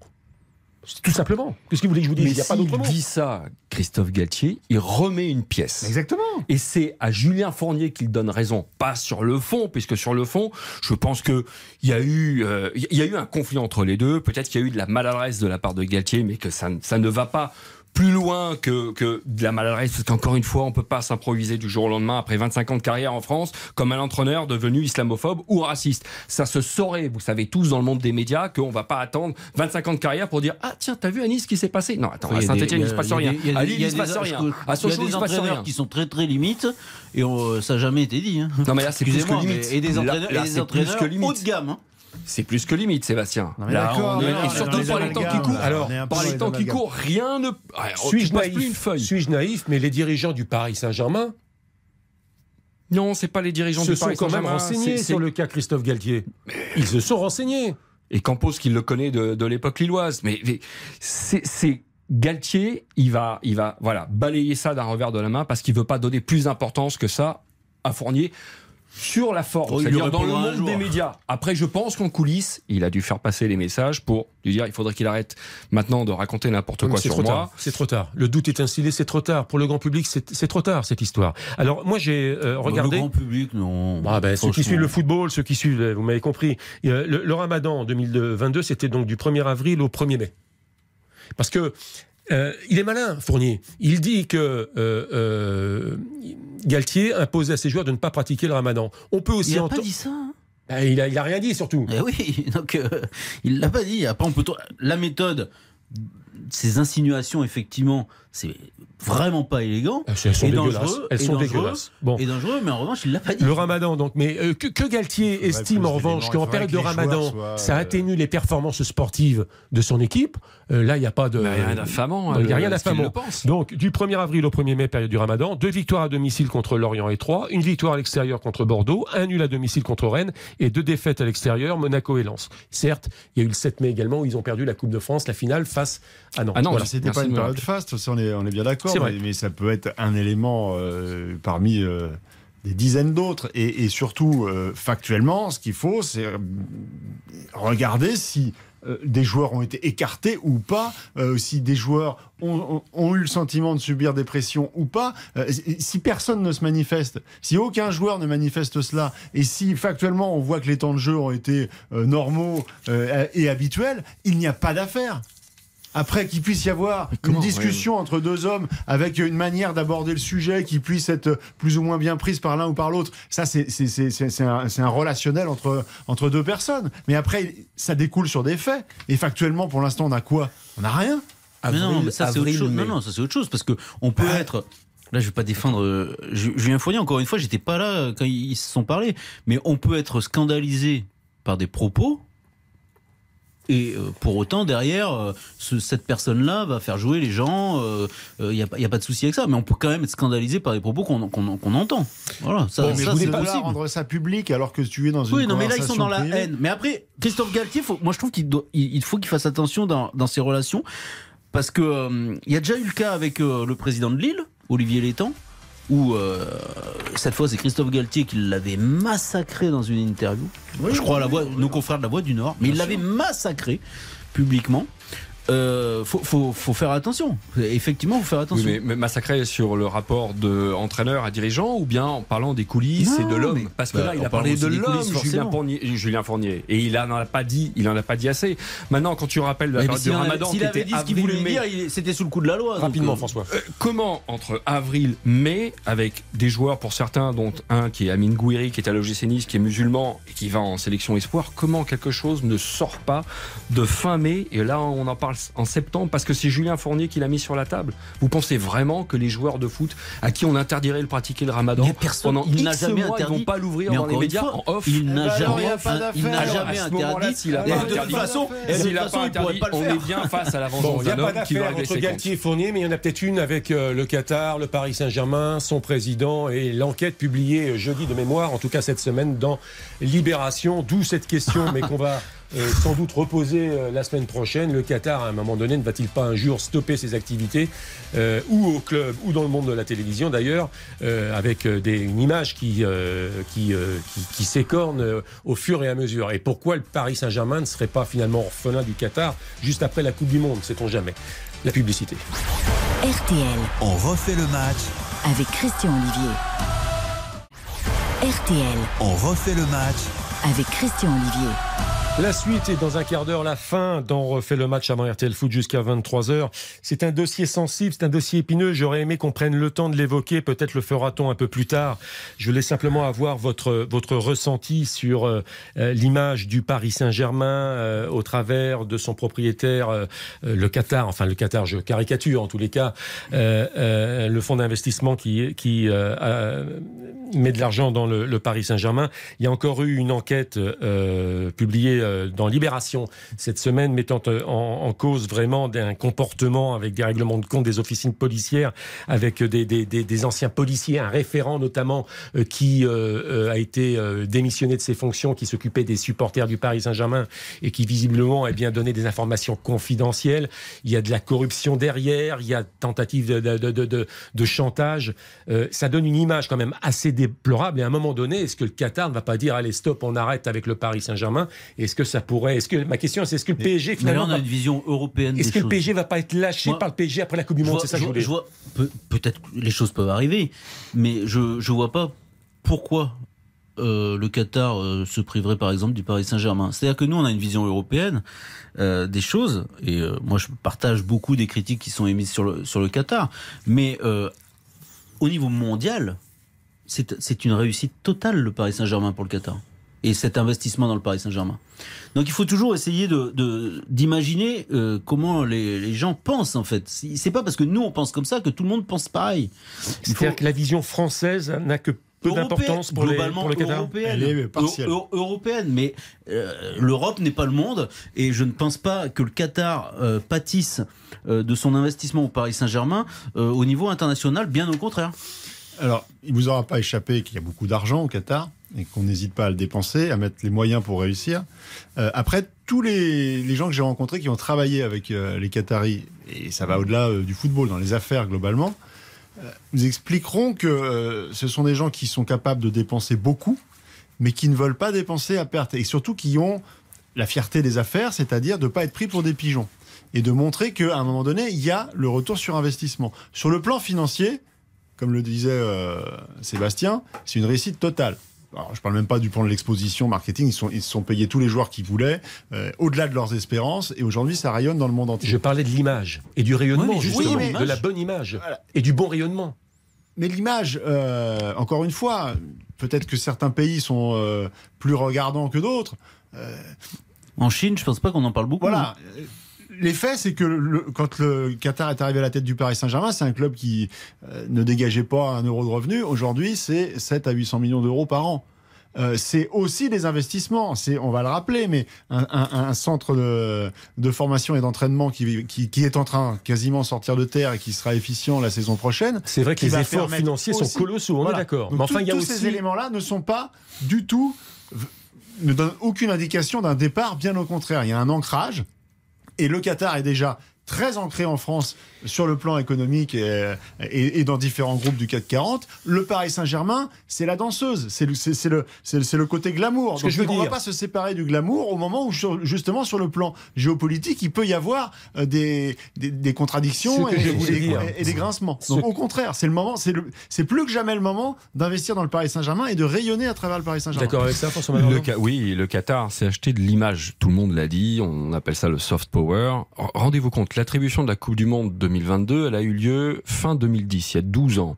Tout simplement. Qu'est-ce que vous voulez que je vous dise? Mais Il n'y a pas d'autre mot. dit ça, Christophe Galtier, il remet une pièce. Exactement. Et c'est à Julien Fournier qu'il donne raison, pas sur le fond, puisque sur le fond, je pense que il y a eu, euh, y a eu un conflit entre les deux. Peut-être qu'il y a eu de la maladresse de la part de Galtier, mais que ça, ça ne va pas plus loin que, que de la maladresse, parce qu'encore une fois, on peut pas s'improviser du jour au lendemain après 25 ans de carrière en France comme un entraîneur devenu islamophobe ou raciste. Ça se saurait, vous savez tous dans le monde des médias, qu'on va pas attendre 25 ans de carrière pour dire ah tiens t'as vu à Nice ce qui s'est passé? Non attends à Saint-Etienne il a- se passe rien, à Lille il il se passe rien, à Il y a Sochaux il des se passe entraîneurs rien. qui sont très très limites et on- ça n'a jamais été dit. hein. Non mais là c'est plus que limite. Et des entraîneurs, là, et des entraîneurs haut de gamme. hein. C'est plus que limite, Sébastien. Non, mais Là, d'accord, on est- mais non, et mais surtout dans les temps qui courent. Alors, par dans les temps qui courent, rien ne. Ah, tu Suis-je naïf, une feuille. Suis-je naïf Mais les dirigeants du Paris Saint-Germain Non, c'est pas les dirigeants se du sont Paris quand même Saint-Germain, renseignés sur le cas Christophe Galtier. Ils se sont renseignés. Et Campos qui le connaît de, de l'époque lilloise. Mais, mais c'est c'est- Galtier, il va, il va, voilà, balayer ça d'un revers de la main parce qu'il veut pas donner plus d'importance que ça à Fournier sur la forme, Oh, c'est-à-dire dans le monde des médias. Après, je pense qu'en coulisses, il a dû faire passer les messages pour lui dire il faudrait qu'il arrête maintenant de raconter n'importe quoi C'est sur trop moi. tard. C'est trop tard. Le doute est instillé, c'est trop tard. Pour le grand public, c'est trop tard cette histoire. Alors moi j'ai euh, regardé. Le grand public, non. Ah ben, ceux qui suivent le football, ceux qui suivent, vous m'avez compris. Euh, Le, le Ramadan en 2022, c'était donc du 1er avril au 1er mai. Parce que euh, il est malin, Fournier. Il dit que euh, euh, Galtier impose à ses joueurs de ne pas pratiquer le Ramadan. On peut aussi Il n'a ento- pas dit ça. hein. Ben, il, a, il a rien dit surtout. Eh oui, donc il l'a pas dit. Après, on peut la méthode, ces insinuations, effectivement, c'est vraiment pas élégant. Ah, Elles sont et dégueulasses. dangereux, Elles et sont dangereux, dégueulasses. Bon. Et dangereux, mais en revanche, il l'a pas dit. Le ramadan, donc, mais euh, que, que Galtier estime en revanche qu'en Il période que de ramadan, soient, ça euh, atténue les performances sportives de son équipe. Euh, là, il n'y a pas de. Mais rien d'affamant. Il n'y a rien d'affamant. Donc, du 1er avril au 1er mai, période du ramadan, deux victoires à domicile contre Lorient et Troyes, une victoire à l'extérieur contre Bordeaux, un nul à domicile contre Rennes et deux défaites à l'extérieur, Monaco et Lens. Certes, il y a eu le 7 mai également où ils ont perdu la Coupe de France, la finale face à Nantes. Ah non, Voilà. C'était pas une période faste, ça, on est, on est bien d'accord, mais, mais ça peut être un élément euh, parmi euh, des dizaines d'autres. Et, et surtout, euh, factuellement, ce qu'il faut, c'est regarder si des joueurs ont été écartés ou pas, si des joueurs ont, eu le sentiment de subir des pressions ou pas. Euh, si- si personne ne se manifeste, si aucun joueur ne manifeste cela, et si factuellement on voit que les temps de jeu ont été euh, normaux euh, et habituels, il n'y a pas d'affaire. Après qu'il puisse y avoir une discussion entre deux hommes avec une manière d'aborder le sujet qui puisse être plus ou moins bien prise par l'un ou par l'autre, ça c'est c'est- c'est- c'est- c'est un, un relationnel entre, entre deux personnes. Mais après, ça découle sur des faits. Et factuellement, pour l'instant, on a quoi? On n'a rien. Mais non, mais ça c'est autre chose. Non, non, ça c'est autre chose parce que on peut Bah, être. Là, je vais pas défendre euh, Ju- Julien Fournier. Encore une fois, j'étais pas là euh, quand ils se sont parlé, mais on peut être scandalisé par des propos. Et euh, pour autant, derrière, euh, ce- cette personne-là va faire jouer les gens. Il n'y a, pas- y a pas de souci avec ça. Mais on peut quand même être scandalisé par des propos qu'on entend. Voilà, ça, Bon, mais ça, vous là possible. rendre ça public alors que tu es dans une Oui, non, mais là, ils sont dans la privée. haine. Mais après, Christophe Galtier, faut- moi, je trouve qu'il doit- il il faut qu'il fasse attention dans, dans ses relations. Parce que euh, il y a déjà eu le cas avec euh, le président de Lille, Olivier Létang, où euh, cette fois, c'est Christophe Galtier qui l'avait massacré dans une interview. je crois à la voix, nos confrères de la Voix du Nord. Mais il l'avait massacré publiquement. Euh, faut, faut, faut faire attention. Effectivement, faut faire attention. mais, mais massacré sur le rapport de entraîneur à dirigeant ou bien en parlant des coulisses Non, et de l'homme? Parce que bah, là, il on a parlé de l'homme, Julien. Fournier, Julien Fournier, et il en a pas dit, il en a pas dit assez. Maintenant, quand tu rappelles la période du Ramadan, s'il avait dit ce qu'il voulait mai, dire, il- c'était sous le coup de la loi. Rapidement, euh, François. Euh, comment entre avril, mai, avec des joueurs pour certains, dont un qui est Amine Gouiri, qui est à l'OGC Nice, qui est musulman et qui va en sélection espoir, comment quelque chose ne sort pas de fin mai? Et là on en parle en septembre parce que c'est Julien Fournier qui l'a mis sur la table. Vous pensez vraiment que les joueurs de foot à qui on interdirait de pratiquer le Ramadan personne- pendant il n'a X jamais mois, ils interdit. vont pas l'ouvrir dans les médias fois, en off il n'a Eh ben jamais, il n'a interdit. s'il a de interdit, toute façon, s'il a pas interdit, on est bien face à la vengeance il n'y a d'un pas homme qui va régler entre ses. Galtier et Fournier, mais il y en a peut-être une avec euh, le Qatar, le Paris Saint-Germain, son président et l'enquête publiée euh, jeudi de mémoire, en tout cas cette semaine dans Libération. D'où cette question, mais qu'on va euh, sans doute reposer euh, la semaine prochaine. Le Qatar, à un moment donné, ne va-t-il pas un jour stopper ses activités, euh, ou au club, ou dans le monde de la télévision d'ailleurs, euh, avec des, une image qui, euh, qui, euh, qui, qui s'écorne euh, au fur et à mesure? Et pourquoi le Paris Saint-Germain ne serait pas finalement orphelin du Qatar juste après la Coupe du Monde, sait-on jamais La publicité. RTL On refait le match. avec Christian Olivier. RTL On refait le match. avec Christian Olivier. La suite est dans un quart d'heure, la fin d'en refait le match avant RTL Foot jusqu'à 23h. C'est un dossier sensible, c'est un dossier épineux. J'aurais aimé qu'on prenne le temps de l'évoquer. Peut-être le fera-t-on un peu plus tard. Je voulais simplement avoir votre, votre ressenti sur euh, euh, l'image du Paris Saint-Germain euh, au travers de son propriétaire, le Qatar. Enfin, le Qatar, je caricature en tous les cas. Le fonds d'investissement qui, qui met de l'argent dans le, le Paris Saint-Germain. Il y a encore eu une enquête publiée euh, dans Libération cette semaine mettant euh, en, cause vraiment d'un comportement avec des règlements de compte des officines policières, avec des, des, anciens policiers, un référent notamment euh, qui euh, euh, a été euh, démissionné de ses fonctions, qui s'occupait des supporters du Paris Saint-Germain et qui visiblement a bien donné des informations confidentielles. Il y a de la corruption derrière, il y a tentative de, chantage. Euh, ça donne une image quand même assez déplorable. Et à un moment donné, est-ce que le Qatar ne va pas dire allez stop, on arrête avec le Paris Saint-Germain? Est-ce que ça pourrait Est-ce que ma question c'est est-ce que le PSG Mais là, finalement on a une vision européenne. est-ce que le. PSG va pas être lâché Moi, par le PSG après la Coupe du Je Monde C'est ça que je je voulais. vois- peut- Peut-être que les choses peuvent arriver, mais je je vois pas pourquoi euh, le Qatar euh, se priverait par exemple du Paris Saint-Germain. C'est-à-dire que nous on a une vision européenne euh, des choses et moi je partage beaucoup des critiques qui sont émises sur le sur le Qatar, mais au niveau mondial, c'est une réussite totale le Paris Saint-Germain pour le Qatar. Et cet investissement dans le Paris Saint-Germain. Donc il faut toujours essayer de d'imaginer euh, comment les, les, gens pensent en fait. C'est pas parce que nous on pense comme ça que tout le monde pense pareil. C'est-à-dire que la vision française n'a que peu d'importance pour, les, pour le Qatar européenne, européenne mais euh, l'Europe n'est pas le monde et je ne pense pas que le Qatar euh, pâtisse euh, de son investissement au Paris Saint-Germain au niveau international, bien au contraire. Alors, il ne vous aura pas échappé qu'il y a beaucoup d'argent au Qatar et qu'on n'hésite pas à le dépenser, à mettre les moyens pour réussir. après, tous les, gens que j'ai rencontrés qui ont travaillé avec les Qataris, et ça va au-delà du football, dans les affaires globalement, nous expliqueront que euh, ce sont des gens qui sont capables de dépenser beaucoup, mais qui ne veulent pas dépenser à perte. Et surtout qui ont la fierté des affaires, c'est-à-dire de ne pas être pris pour des pigeons. Et de montrer qu'à un moment donné, il y a le retour sur investissement. Sur le plan financier, comme le disait euh, Sébastien, c'est une réussite totale. Alors, je parle même pas du plan de l'exposition marketing. Ils sont, ils sont payés tous les joueurs qu'ils voulaient, euh, au-delà de leurs espérances. Et aujourd'hui, ça rayonne dans le monde entier. Je parlais de l'image et du rayonnement, justement, de la bonne image et du bon rayonnement. Mais l'image, euh, encore une fois, peut-être que certains pays sont euh, plus regardants que d'autres. En Chine, je pense pas qu'on en parle beaucoup. Voilà. Hein. L'effet, c'est que quand le Qatar est arrivé à la tête du Paris Saint-Germain, c'est un club qui euh, ne dégageait pas un euro de revenus. Aujourd'hui, c'est 7 à 800 millions d'euros par an. Euh, c'est aussi des investissements. C'est, on va le rappeler, mais un, centre de, formation et d'entraînement qui, qui, est en train quasiment de sortir de terre et qui sera efficient la saison prochaine. C'est vrai que les efforts financiers sont colossaux. On est d'accord. Mais enfin, tous ces éléments-là ne sont pas du tout ne donnent aucune indication d'un départ. Bien au contraire, il y a un ancrage et le Qatar est déjà très ancré en France sur le plan économique et, et, dans différents groupes du CAC 40. Le Paris Saint-Germain, c'est la danseuse, c'est le, c'est, le, c'est, le côté glamour. Donc, je on ne va pas se séparer du glamour au moment où, justement, sur le plan géopolitique, il peut y avoir euh, des, des, contradictions et, et, des grincements. Donc, au contraire, c'est le moment, c'est, le, c'est plus que jamais le moment d'investir dans le Paris Saint-Germain et de rayonner à travers le Paris Saint-Germain. D'accord avec ça, François le Oui, le Qatar s'est acheté de l'image. Tout le monde l'a dit. On appelle ça le soft power. Rendez-vous compte, l'attribution de la Coupe du Monde 2022, elle a eu lieu fin 2010, il y a 12 ans.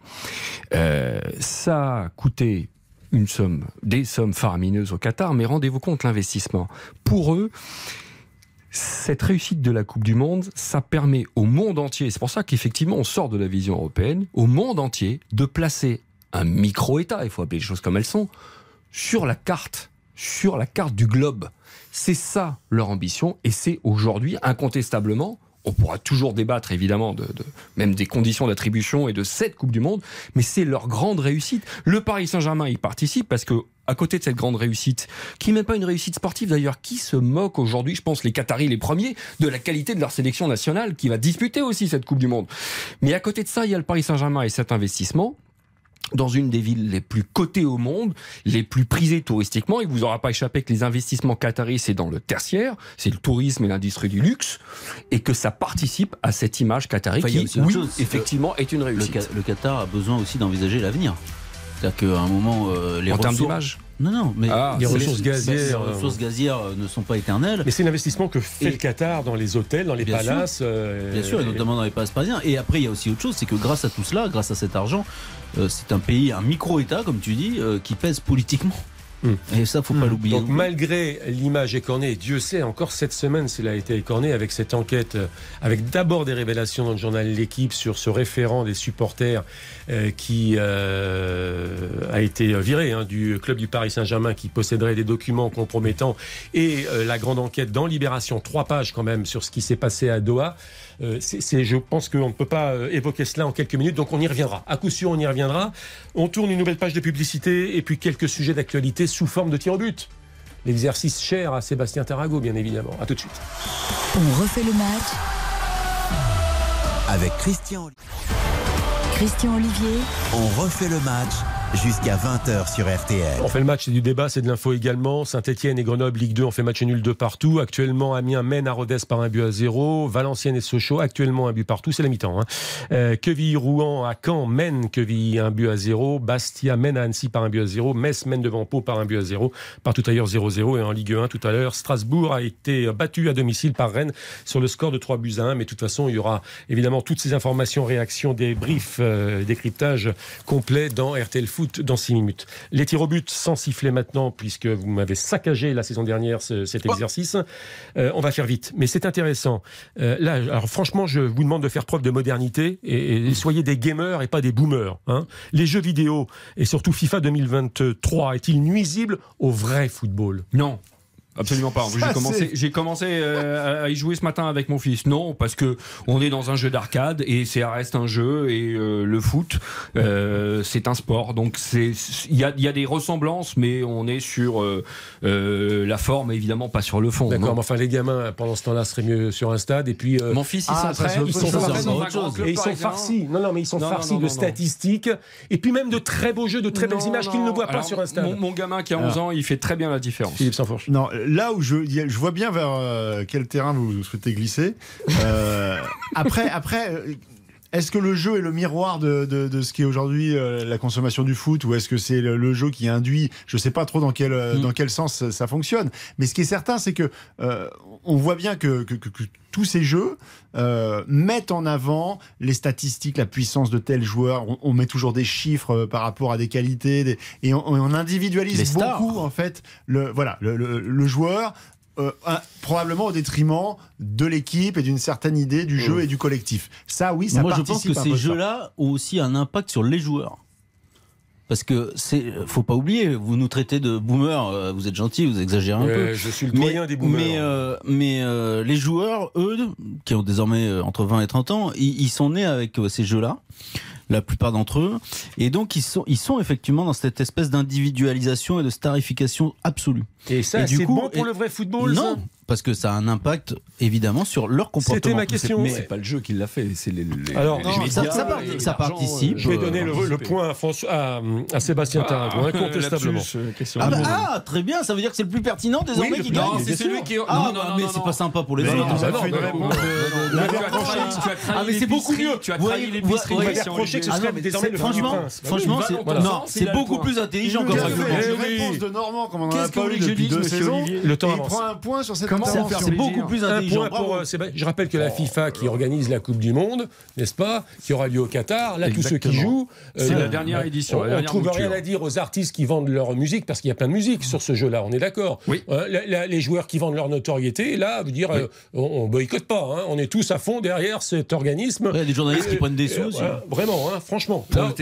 Euh, ça a coûté une somme, des sommes faramineuses au Qatar, mais rendez-vous compte l'investissement. Pour eux, cette réussite de la Coupe du Monde, ça permet au monde entier, c'est pour ça qu'effectivement on sort de la vision européenne, au monde entier de placer un micro-État, il faut appeler les choses comme elles sont, sur la carte, sur la carte du globe. C'est ça leur ambition et c'est aujourd'hui incontestablement on pourra toujours débattre évidemment de, même des conditions d'attribution et de cette Coupe du Monde, mais c'est leur grande réussite. Le Paris Saint-Germain y participe parce que à côté de cette grande réussite, qui n'est même pas une réussite sportive d'ailleurs, qui se moque aujourd'hui, je pense les Qataris les premiers, de la qualité de leur sélection nationale qui va disputer aussi cette Coupe du Monde. Mais à côté de ça, il y a le Paris Saint-Germain et cet investissement dans une des villes les plus cotées au monde, les plus prisées touristiquement. Il vous aura pas échappé que les investissements qataris, c'est dans le tertiaire, c'est le tourisme et l'industrie du luxe, et que ça participe à cette image qatari qui, oui, effectivement, est une réussite. Le, Qatar a besoin aussi d'envisager l'avenir. C'est-à-dire qu'à un moment, euh, les en termes d'image non, non, mais ah, les ressources gazières, les euh, ressources gazières euh, ne sont pas éternelles. Mais c'est l'investissement que fait le Qatar dans les hôtels, dans les palaces. bien sûr, et notamment dans les palaces parisiens. Et après, il y a aussi autre chose, c'est que grâce à tout cela, grâce à cet argent, c'est un pays, un micro-État, comme tu dis, qui pèse politiquement. Et ça, faut pas hmm. l'oublier. Donc, malgré l'image écornée, Dieu sait, encore cette semaine, cela a été écorné avec cette enquête, euh, avec d'abord des révélations dans le journal L'équipe sur ce référent des supporters euh, qui euh, a été viré hein, du club du Paris Saint-Germain qui posséderait des documents compromettants et la grande enquête dans Libération, trois pages quand même sur ce qui s'est passé à Doha. C'est, je pense qu'on ne peut pas évoquer cela en quelques minutes, donc on y reviendra. À coup sûr, on y reviendra. On tourne une nouvelle page de publicité et puis quelques sujets d'actualité sous forme de tir au but. L'exercice cher à Sébastien Tarago, bien évidemment. A tout de suite. On refait le match avec Christian. Christian Olivier. On refait le match jusqu'à 20h sur RTL. On fait le match, c'est du débat, c'est de l'info également. Saint-Etienne et Grenoble, Ligue 2, on fait match nul de partout. Actuellement, Amiens mène à Rodez par un but à zéro. Valenciennes et Sochaux, actuellement un but partout, c'est la mi-temps. Hein. Euh, Quevilly-Rouen à Caen mène Quevilly un but à zéro. Bastia mène à Annecy par un but à zéro. Metz mène devant Pau par un but à zéro. Partout ailleurs 0-0. Et en Ligue 1 tout à l'heure, Strasbourg a été battu à domicile par Rennes sur le score de 3 buts à 1. Mais de toute façon, il y aura évidemment toutes ces informations, réactions, des briefs, euh, décryptages complets dans RTL foot dans 6 minutes. Les tirs au but sans siffler maintenant, puisque vous m'avez saccagé la saison dernière ce- cet exercice. Euh, on va faire vite, mais c'est intéressant. Euh, là, alors franchement, je vous demande de faire preuve de modernité et, et soyez des gamers et pas des boomers. hein. Les jeux vidéo et surtout FIFA 2023 est-il nuisible au vrai football? Non. Absolument pas. J'ai commencé, c'est- j'ai commencé euh, à y jouer ce matin avec mon fils. Non, parce que on est dans un jeu d'arcade et ça reste un jeu et euh, le foot, euh, c'est un sport. Donc c'est, il y a, il y a des ressemblances, mais on est sur euh, euh, la forme, évidemment, pas sur le fond. D'accord, mais enfin les gamins pendant ce temps-là seraient mieux sur un stade et puis euh, Mon fils, il Ah, c'est autre ils sont Et ils sont farcis. Non, non, mais ils sont Non, farcis non, de non, non. statistiques et puis même de très beaux jeux, de très belles images qu'il non. ne voit pas Alors, sur un stade. Mon, mon gamin qui a 11 ans, il fait très bien la différence. Philippe Sansfourche. Non, là où je, je vois bien vers euh, quel terrain vous souhaitez glisser. Euh, après, après euh, est-ce que le jeu est le miroir de, de- de ce qui est aujourd'hui euh, la consommation du foot ou est-ce que c'est le, le jeu qui induit Je ne sais pas trop dans quel, euh, Mm. dans quel sens ça, ça fonctionne. Mais ce qui est certain, c'est que euh, on voit bien que, que- que- que tous ces jeux euh, mettent en avant les statistiques, la puissance de tel joueur. On, on met toujours des chiffres euh, par rapport à des qualités des- et on, on individualise beaucoup en fait le voilà le, le- le joueur. Euh, un- probablement au détriment de l'équipe et d'une certaine idée du jeu et du collectif. Ça, oui, ça Moi, je participe pense que ces jeux-là ont aussi un impact sur les joueurs. Parce que c'est, faut pas oublier, vous nous traitez de boomers, euh, vous êtes gentils, vous exagérez un peu. Je suis le doyen des boomers. Mais, euh, mais euh, les joueurs, eux, qui ont désormais entre 20 et 30 ans, ils, ils sont nés avec ces jeux-là, la plupart d'entre eux, et donc ils sont, ils sont effectivement dans cette espèce d'individualisation et de starification absolue. et ça, c'est coup, bon pour et- le vrai football non, parce que ça a un impact évidemment sur leur comportement. C'était ma question. Mais- C'est pas le jeu qui l'a fait, c'est les, les- Alors, les non, médias ça- ça part- et ça l'argent, participe. Je vais euh, donner le, point à, François- à, à Sébastien incontestablement. Lapsus, euh, question. Ah, bah, ah, très bien, ça veut dire que c'est le plus pertinent désormais Oui, qui gagne. non, c'est celui qui- Ah, non, bah, non, non, mais c'est pas sympa pour les autres. trahi Ah, mais c'est beaucoup mieux. Tu as Vous trahi voyez- l'épicerie reproché que ce Ah serait désormais le franchement, franchement, c'est beaucoup plus intelligent comme règlement. réponse de Normand comme on en a Qu'est-ce que pas vous eu voulez que je depuis dise, deux monsieur saisons. Olivier Le temps Et il prend un point sur cette Comment ça intervention. faire C'est beaucoup plus Un intelligent. point pour euh. Je rappelle que la FIFA qui organise la Coupe du Monde, n'est-ce pas, qui aura lieu au Qatar, là tous ceux qui jouent, C'est euh, la dernière édition, On, dernière trouve rien à dire aux artistes qui vendent leur musique parce qu'il y a plein de musique sur ce jeu-là. On est d'accord. Oui. Euh, la- la- les joueurs qui vendent leur notoriété, là, veut dire, euh, on, boycotte pas. hein. On est tous à fond derrière cet organisme. Il y a des journalistes qui prennent des sous euh, vraiment, hein, franchement. Hein,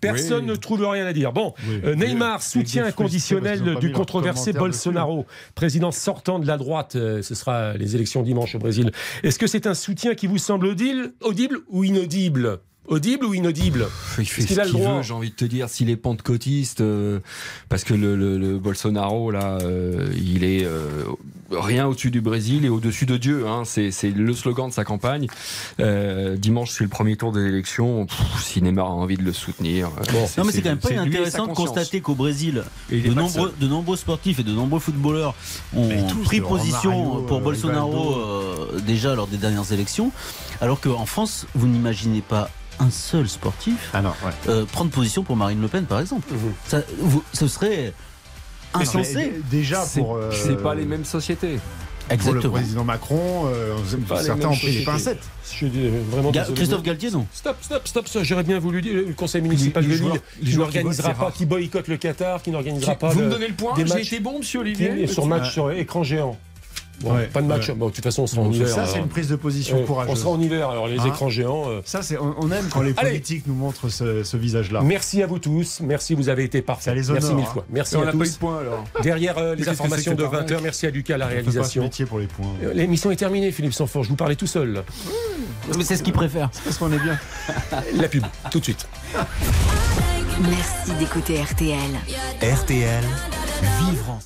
personne Oui. ne trouve rien à dire. Bon, Oui. euh, Neymar, soutien inconditionnel du controversé. Bolsonaro, président sortant de la droite. Euh, ce sera les élections dimanche au Brésil. Est-ce que c'est un soutien qui vous semble audible, audible ou inaudible? Audible ou inaudible Il fait qu'il ce a le qu'il droit veut, j'ai envie de te dire, s'il est pentecôtiste, euh, parce que le, le- le Bolsonaro, là, euh, il est euh, rien au-dessus du Brésil et au-dessus de Dieu. Hein, c'est, c'est le slogan de sa campagne. Euh, dimanche, c'est le premier tour des élections. Pff, si Neymar a envie de le soutenir. Non, mais c'est quand même pas inintéressant de constater qu'au Brésil, de nombreux, de nombreux sportifs et de nombreux footballeurs ont tous, pris position pour euh, Bolsonaro euh, déjà lors des dernières élections, alors qu'en France, vous n'imaginez pas un seul sportif Ah non, ouais. euh, prendre position pour Marine Le Pen, par exemple. Ça, vous- ce serait insensé. Déjà pour. euh, c'est pas les mêmes sociétés. Pour le Exactement. président Macron, euh, certains ont pris les sociétés. pincettes. Je suis vraiment Ga- désolé. Christophe Galtier, non Stop, stop, stop, ça, j'aurais bien voulu dire. Le conseil municipal de Lille qui n'organisera pas, qui boycotte le Qatar, qui n'organisera pas Vous me donnez le point des J'ai matchs- été bon, monsieur qui- Olivier sur match Ouais. sur écran géant. Bon, Ouais, pas de match. ouais. Bon, de toute façon, on sera en hiver. ça, c'est alors. une prise de position on courageuse. sera en hiver, alors les Hein écrans géants. euh, Ça, c'est, on, on aime quand les Allez. politiques nous montrent ce, ce visage-là. Merci à vous tous. Merci, vous avez été parfaits. Ça les Merci honore, mille hein. fois. Merci Et on à pas eu tous. de point alors. Derrière euh, les informations c'est de que cette 20h, merci à Lucas la On fait pas ce réalisation. métier pour les points. Euh, L'émission est terminée, Philippe Sanfort. Je vous parlais tout seul. Mais c'est ce qu'il préfère. Parce qu'on est bien. La pub, tout de suite. Merci d'écouter RTL. RTL, vivre